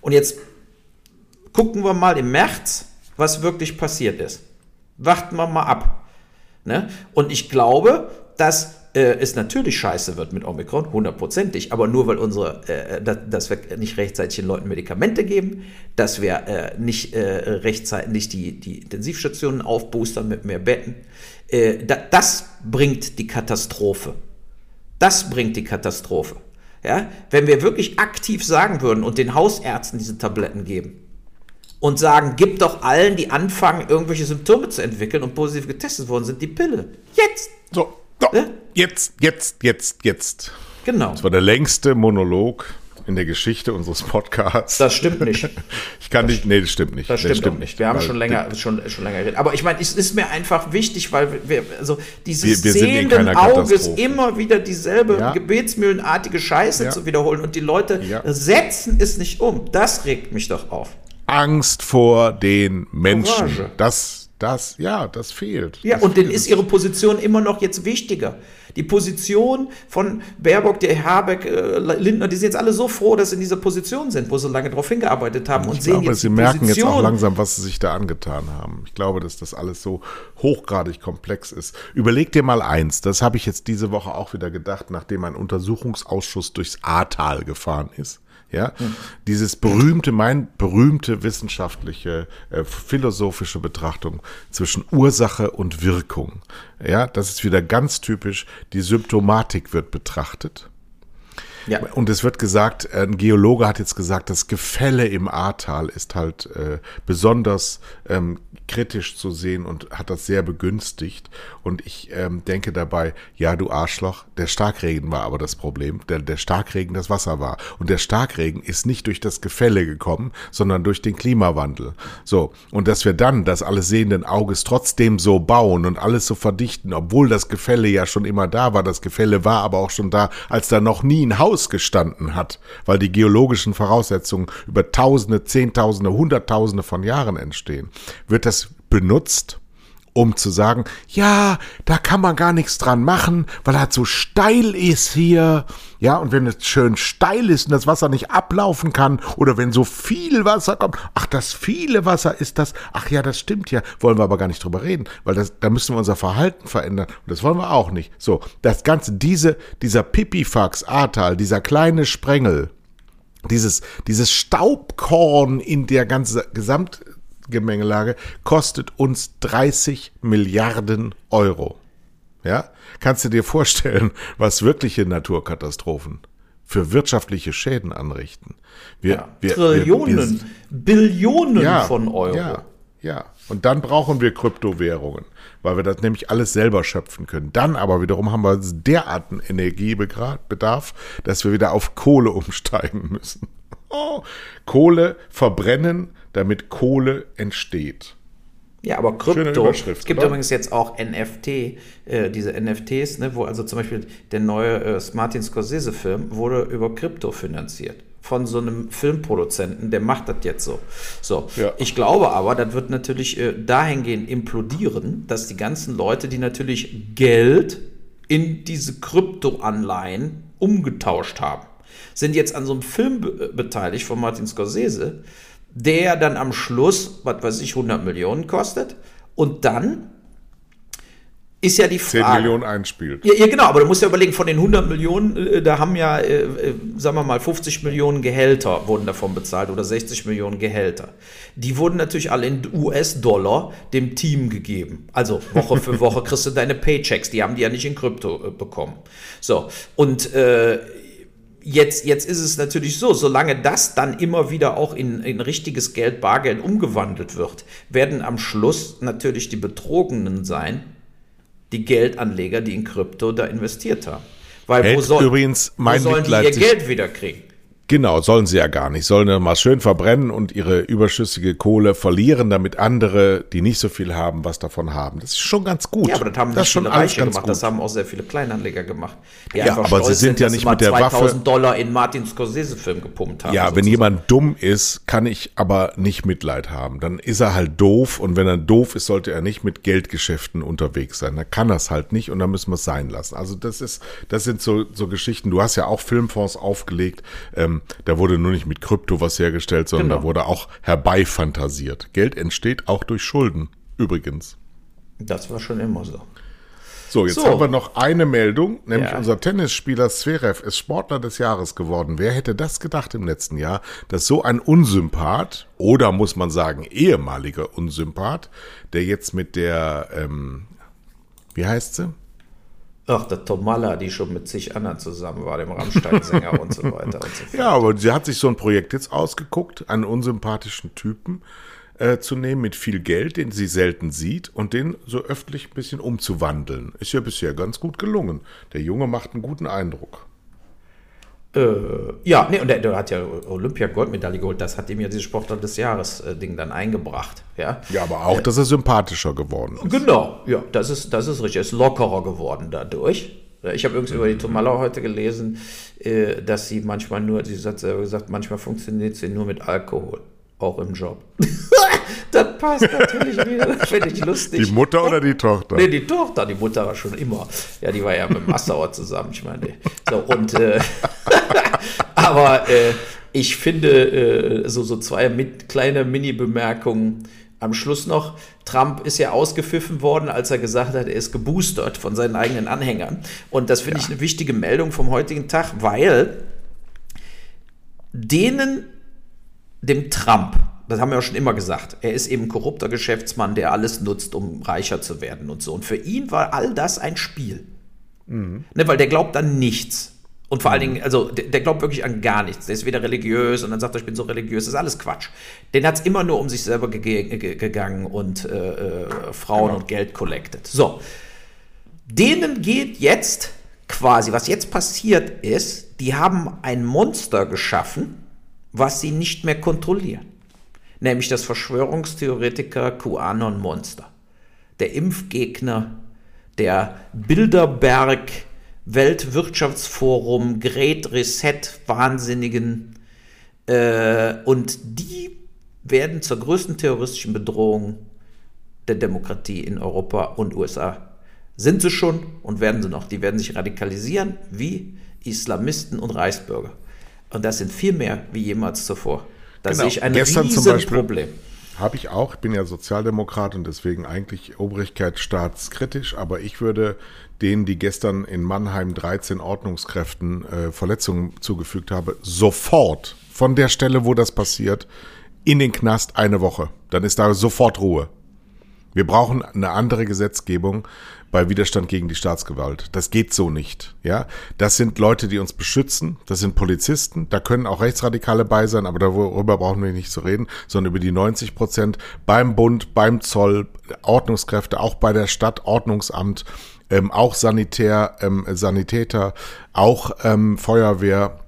[SPEAKER 2] Und jetzt gucken wir mal im März, was wirklich passiert ist. Warten wir mal ab. Ne? Und ich glaube, dass äh, es natürlich scheiße wird mit Omikron, hundertprozentig, aber nur weil unsere, äh, dass, dass wir nicht rechtzeitig den Leuten Medikamente geben, dass wir äh, nicht äh, rechtzeitig nicht die, die Intensivstationen aufboostern mit mehr Betten, äh, da, das bringt die Katastrophe. Das bringt die Katastrophe. Ja? Wenn wir wirklich aktiv sagen würden und den Hausärzten diese Tabletten geben, und sagen, gib doch allen, die anfangen, irgendwelche Symptome zu entwickeln und positiv getestet worden sind, die Pille. Jetzt.
[SPEAKER 1] So. So, ne? Jetzt, jetzt, jetzt, jetzt.
[SPEAKER 2] Genau.
[SPEAKER 1] Das war der längste Monolog in der Geschichte unseres Podcasts.
[SPEAKER 2] Das stimmt nicht.
[SPEAKER 1] Ich kann das nicht, nee, das stimmt nicht.
[SPEAKER 2] Das stimmt, das stimmt nicht. Wir haben schon länger, schon, schon länger geredet. Aber ich meine, es ist mir einfach wichtig, weil wir, also dieses wir, wir sehenden Auges immer wieder dieselbe ja. gebetsmühlenartige Scheiße ja. zu wiederholen und die Leute ja. setzen es nicht um. Das regt mich doch auf.
[SPEAKER 1] Angst vor den Menschen. Courage. Das das, ja, das fehlt.
[SPEAKER 2] Ja,
[SPEAKER 1] das
[SPEAKER 2] und dann ist ihre Position immer noch jetzt wichtiger. Die Position von Baerbock, der Habeck, äh, Lindner, die sind jetzt alle so froh, dass sie in dieser Position sind, wo sie lange darauf hingearbeitet haben
[SPEAKER 1] und
[SPEAKER 2] ich sehen
[SPEAKER 1] glaube, jetzt sie merken Position. jetzt auch langsam, was sie sich da angetan haben. Ich glaube, dass das alles so hochgradig komplex ist. Überleg dir mal eins, das habe ich jetzt diese Woche auch wieder gedacht, nachdem ein Untersuchungsausschuss durchs Ahrtal gefahren ist. Ja, mhm. dieses berühmte, mein berühmte wissenschaftliche, äh, philosophische Betrachtung zwischen Ursache und Wirkung. Ja, das ist wieder ganz typisch. Die Symptomatik wird betrachtet. Ja. Und es wird gesagt, ein Geologe hat jetzt gesagt, das Gefälle im Ahrtal ist halt äh, besonders ähm, kritisch zu sehen und hat das sehr begünstigt. Und ich ähm, denke dabei, ja, du Arschloch, der Starkregen war aber das Problem, der, der Starkregen das Wasser war. Und der Starkregen ist nicht durch das Gefälle gekommen, sondern durch den Klimawandel. So, und dass wir dann das alles sehenden Auges trotzdem so bauen und alles so verdichten, obwohl das Gefälle ja schon immer da war, das Gefälle war aber auch schon da, als da noch nie ein Haus gestanden hat, weil die geologischen Voraussetzungen über Tausende, Zehntausende, Hunderttausende von Jahren entstehen, wird das benutzt, um zu sagen, ja, da kann man gar nichts dran machen, weil er so steil ist hier. Ja, und wenn es schön steil ist und das Wasser nicht ablaufen kann oder wenn so viel Wasser kommt, ach, das viele Wasser ist das, ach ja, das stimmt ja, wollen wir aber gar nicht drüber reden, weil das, da müssen wir unser Verhalten verändern und das wollen wir auch nicht. So, das Ganze, diese, dieser Pipifax Ahrtal, dieser kleine Sprengel, dieses, dieses Staubkorn in der ganzen Gesamt, Gemengelage kostet uns 30 Milliarden Euro. Ja? Kannst du dir vorstellen, was wirkliche Naturkatastrophen für wirtschaftliche Schäden anrichten?
[SPEAKER 2] Wir, ja, wir, Trillionen, wir, Billionen ja, von Euro.
[SPEAKER 1] Ja, ja. Und dann brauchen wir Kryptowährungen, weil wir das nämlich alles selber schöpfen können. Dann aber wiederum haben wir derartigen Energiebedarf, dass wir wieder auf Kohle umsteigen müssen. Oh, Kohle verbrennen damit Kohle entsteht.
[SPEAKER 2] Ja, aber Krypto, es gibt oder? übrigens jetzt auch NFT, äh, diese NFTs, ne, wo also zum Beispiel der neue äh, Martin Scorsese-Film wurde über Krypto finanziert. Von so einem Filmproduzenten, der macht das jetzt so. So, ja. ich glaube aber, das wird natürlich äh, dahingehend implodieren, dass die ganzen Leute, die natürlich Geld in diese Kryptoanleihen umgetauscht haben, sind jetzt an so einem Film be beteiligt von Martin Scorsese, der dann am Schluss, was weiß ich, 100 Millionen kostet und dann ist ja die Frage.
[SPEAKER 1] 10 Millionen einspielt.
[SPEAKER 2] Ja, ja, genau, aber du musst ja überlegen, von den 100 Millionen, äh, da haben ja, äh, äh, sagen wir mal, 50 Millionen Gehälter wurden davon bezahlt oder 60 Millionen Gehälter. Die wurden natürlich alle in US-Dollar dem Team gegeben. Also Woche für Woche kriegst du deine Paychecks, die haben die ja nicht in Krypto äh, bekommen. So, und Jetzt, jetzt ist es natürlich so, solange das dann immer wieder auch in, in richtiges Geld, Bargeld umgewandelt wird, werden am Schluss natürlich die Betrogenen sein, die Geldanleger, die in Krypto da investiert haben.
[SPEAKER 1] Weil wo, soll, übrigens mein
[SPEAKER 2] wo sollen die ihr Geld wieder kriegen?
[SPEAKER 1] Genau, sollen sie ja gar nicht. Sollen dann mal schön verbrennen und ihre überschüssige Kohle verlieren, damit andere, die nicht so viel haben, was davon haben. Das ist schon ganz gut.
[SPEAKER 2] Ja, aber das haben das schon Reiche gemacht. Gut. Das haben auch sehr viele Kleinanleger gemacht.
[SPEAKER 1] Die ja, aber sie sind, ja nicht mit der 2000 Waffe.
[SPEAKER 2] Dollar in Martin Scorsese-Film gepumpt haben.
[SPEAKER 1] Ja, sozusagen. wenn jemand dumm ist, kann ich aber nicht Mitleid haben. Dann ist er halt doof und wenn er doof ist, sollte er nicht mit Geldgeschäften unterwegs sein. Dann kann er es halt nicht und dann müssen wir es sein lassen. Also das ist, das sind so, so Geschichten. Du hast ja auch Filmfonds aufgelegt. Ähm, da wurde nur nicht mit Krypto was hergestellt, sondern genau. da wurde auch herbeifantasiert. Geld entsteht auch durch Schulden, übrigens.
[SPEAKER 2] Das war schon immer so.
[SPEAKER 1] So, jetzt so. haben wir noch eine Meldung, nämlich ja. unser Tennisspieler Zverev ist Sportler des Jahres geworden. Wer hätte das gedacht im letzten Jahr, dass so ein Unsympath oder muss man sagen ehemaliger Unsympath, der jetzt mit der, ähm, wie heißt sie?
[SPEAKER 2] Ach, der Tomalla, die schon mit sich anderen zusammen war, dem Rammstein-Sänger und so weiter und so
[SPEAKER 1] fort. Ja, aber sie hat sich so ein Projekt jetzt ausgeguckt, einen unsympathischen Typen äh, zu nehmen mit viel Geld, den sie selten sieht, und den so öffentlich ein bisschen umzuwandeln. Ist ja bisher ganz gut gelungen. Der Junge macht einen guten Eindruck.
[SPEAKER 2] Äh, ja, nee, und der, der hat ja Olympia-Goldmedaille geholt. Das hat ihm ja dieses Sportler des Jahres-Ding dann eingebracht. Ja,
[SPEAKER 1] ja aber auch, äh, dass er sympathischer geworden ist.
[SPEAKER 2] Genau, ja, das ist, das ist richtig. Er ist lockerer geworden dadurch. Ich habe übrigens mhm. über die Tomalla heute gelesen, äh, dass sie manchmal nur, sie hat selber gesagt, manchmal funktioniert sie nur mit Alkohol auch im Job. das passt natürlich wieder, das finde ich lustig.
[SPEAKER 1] Die Mutter oder die Tochter?
[SPEAKER 2] Nee, die Tochter, die Mutter war schon immer. Ja, die war ja mit Massauer zusammen, ich meine. So, und, äh, aber äh, ich finde, äh, so, so zwei mit, kleine Mini-Bemerkungen am Schluss noch. Trump ist ja ausgepfiffen worden, als er gesagt hat, er ist geboostert von seinen eigenen Anhängern. Und das finde ja. ich eine wichtige Meldung vom heutigen Tag, weil denen dem Trump, das haben wir ja schon immer gesagt, er ist eben korrupter Geschäftsmann, der alles nutzt, um reicher zu werden und so. Und für ihn war all das ein Spiel. Mhm. Ne, weil der glaubt an nichts. Und vor allen Dingen, also der, der, glaubt wirklich an gar nichts. Der ist weder religiös und dann sagt er, ich bin so religiös. Das ist alles Quatsch. Den hat es immer nur um sich selber ge ge gegangen und äh, äh, Frauen genau. und Geld collected. So. Denen geht jetzt quasi, was jetzt passiert ist, die haben ein Monster geschaffen, was sie nicht mehr kontrollieren, nämlich das Verschwörungstheoretiker QAnon-Monster, der Impfgegner, der Bilderberg, Weltwirtschaftsforum, Great Reset, Wahnsinnigen. Äh, und die werden zur größten terroristischen Bedrohung der Demokratie in Europa und USA. Sind sie schon und werden sie noch. Die werden sich radikalisieren wie Islamisten und Reichsbürger. Und das sind viel mehr wie jemals zuvor. Da genau. ich ein
[SPEAKER 1] Gestern Riesenproblem. Habe ich auch. Ich bin ja Sozialdemokrat und deswegen eigentlich obrigkeitsstaatskritisch. Aber ich würde denen, die gestern in Mannheim 13 Ordnungskräften äh, Verletzungen zugefügt haben, sofort von der Stelle, wo das passiert, in den Knast eine Woche. Dann ist da sofort Ruhe. Wir brauchen eine andere Gesetzgebung bei Widerstand gegen die Staatsgewalt. Das geht so nicht. Ja, das sind Leute, die uns beschützen. Das sind Polizisten. Da können auch Rechtsradikale bei sein, aber darüber brauchen wir nicht zu reden, sondern über die 90 Prozent beim Bund, beim Zoll, Ordnungskräfte, auch bei der Stadt, Ordnungsamt, ähm, auch Sanitär, ähm, Sanitäter, auch ähm, Feuerwehr.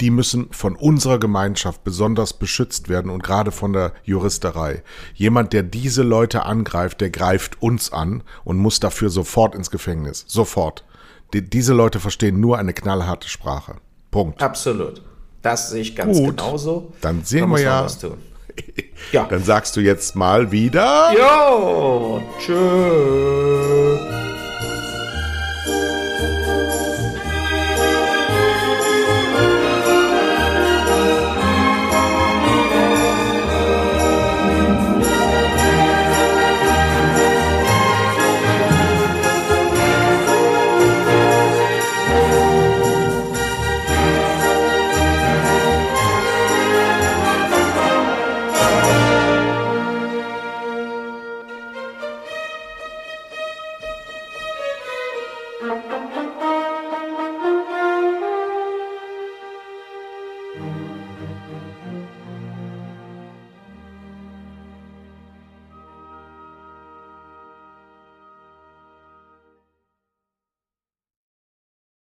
[SPEAKER 1] Die müssen von unserer Gemeinschaft besonders beschützt werden und gerade von der Juristerei. Jemand, der diese Leute angreift, der greift uns an und muss dafür sofort ins Gefängnis. Sofort. Die, diese Leute verstehen nur eine knallharte Sprache. Punkt.
[SPEAKER 2] Absolut. Das sehe ich ganz
[SPEAKER 1] Gut.
[SPEAKER 2] genauso.
[SPEAKER 1] Dann sehen
[SPEAKER 2] Da
[SPEAKER 1] wir ja.
[SPEAKER 2] Ja.
[SPEAKER 1] Dann sagst du jetzt mal wieder.
[SPEAKER 2] Jo, tschö.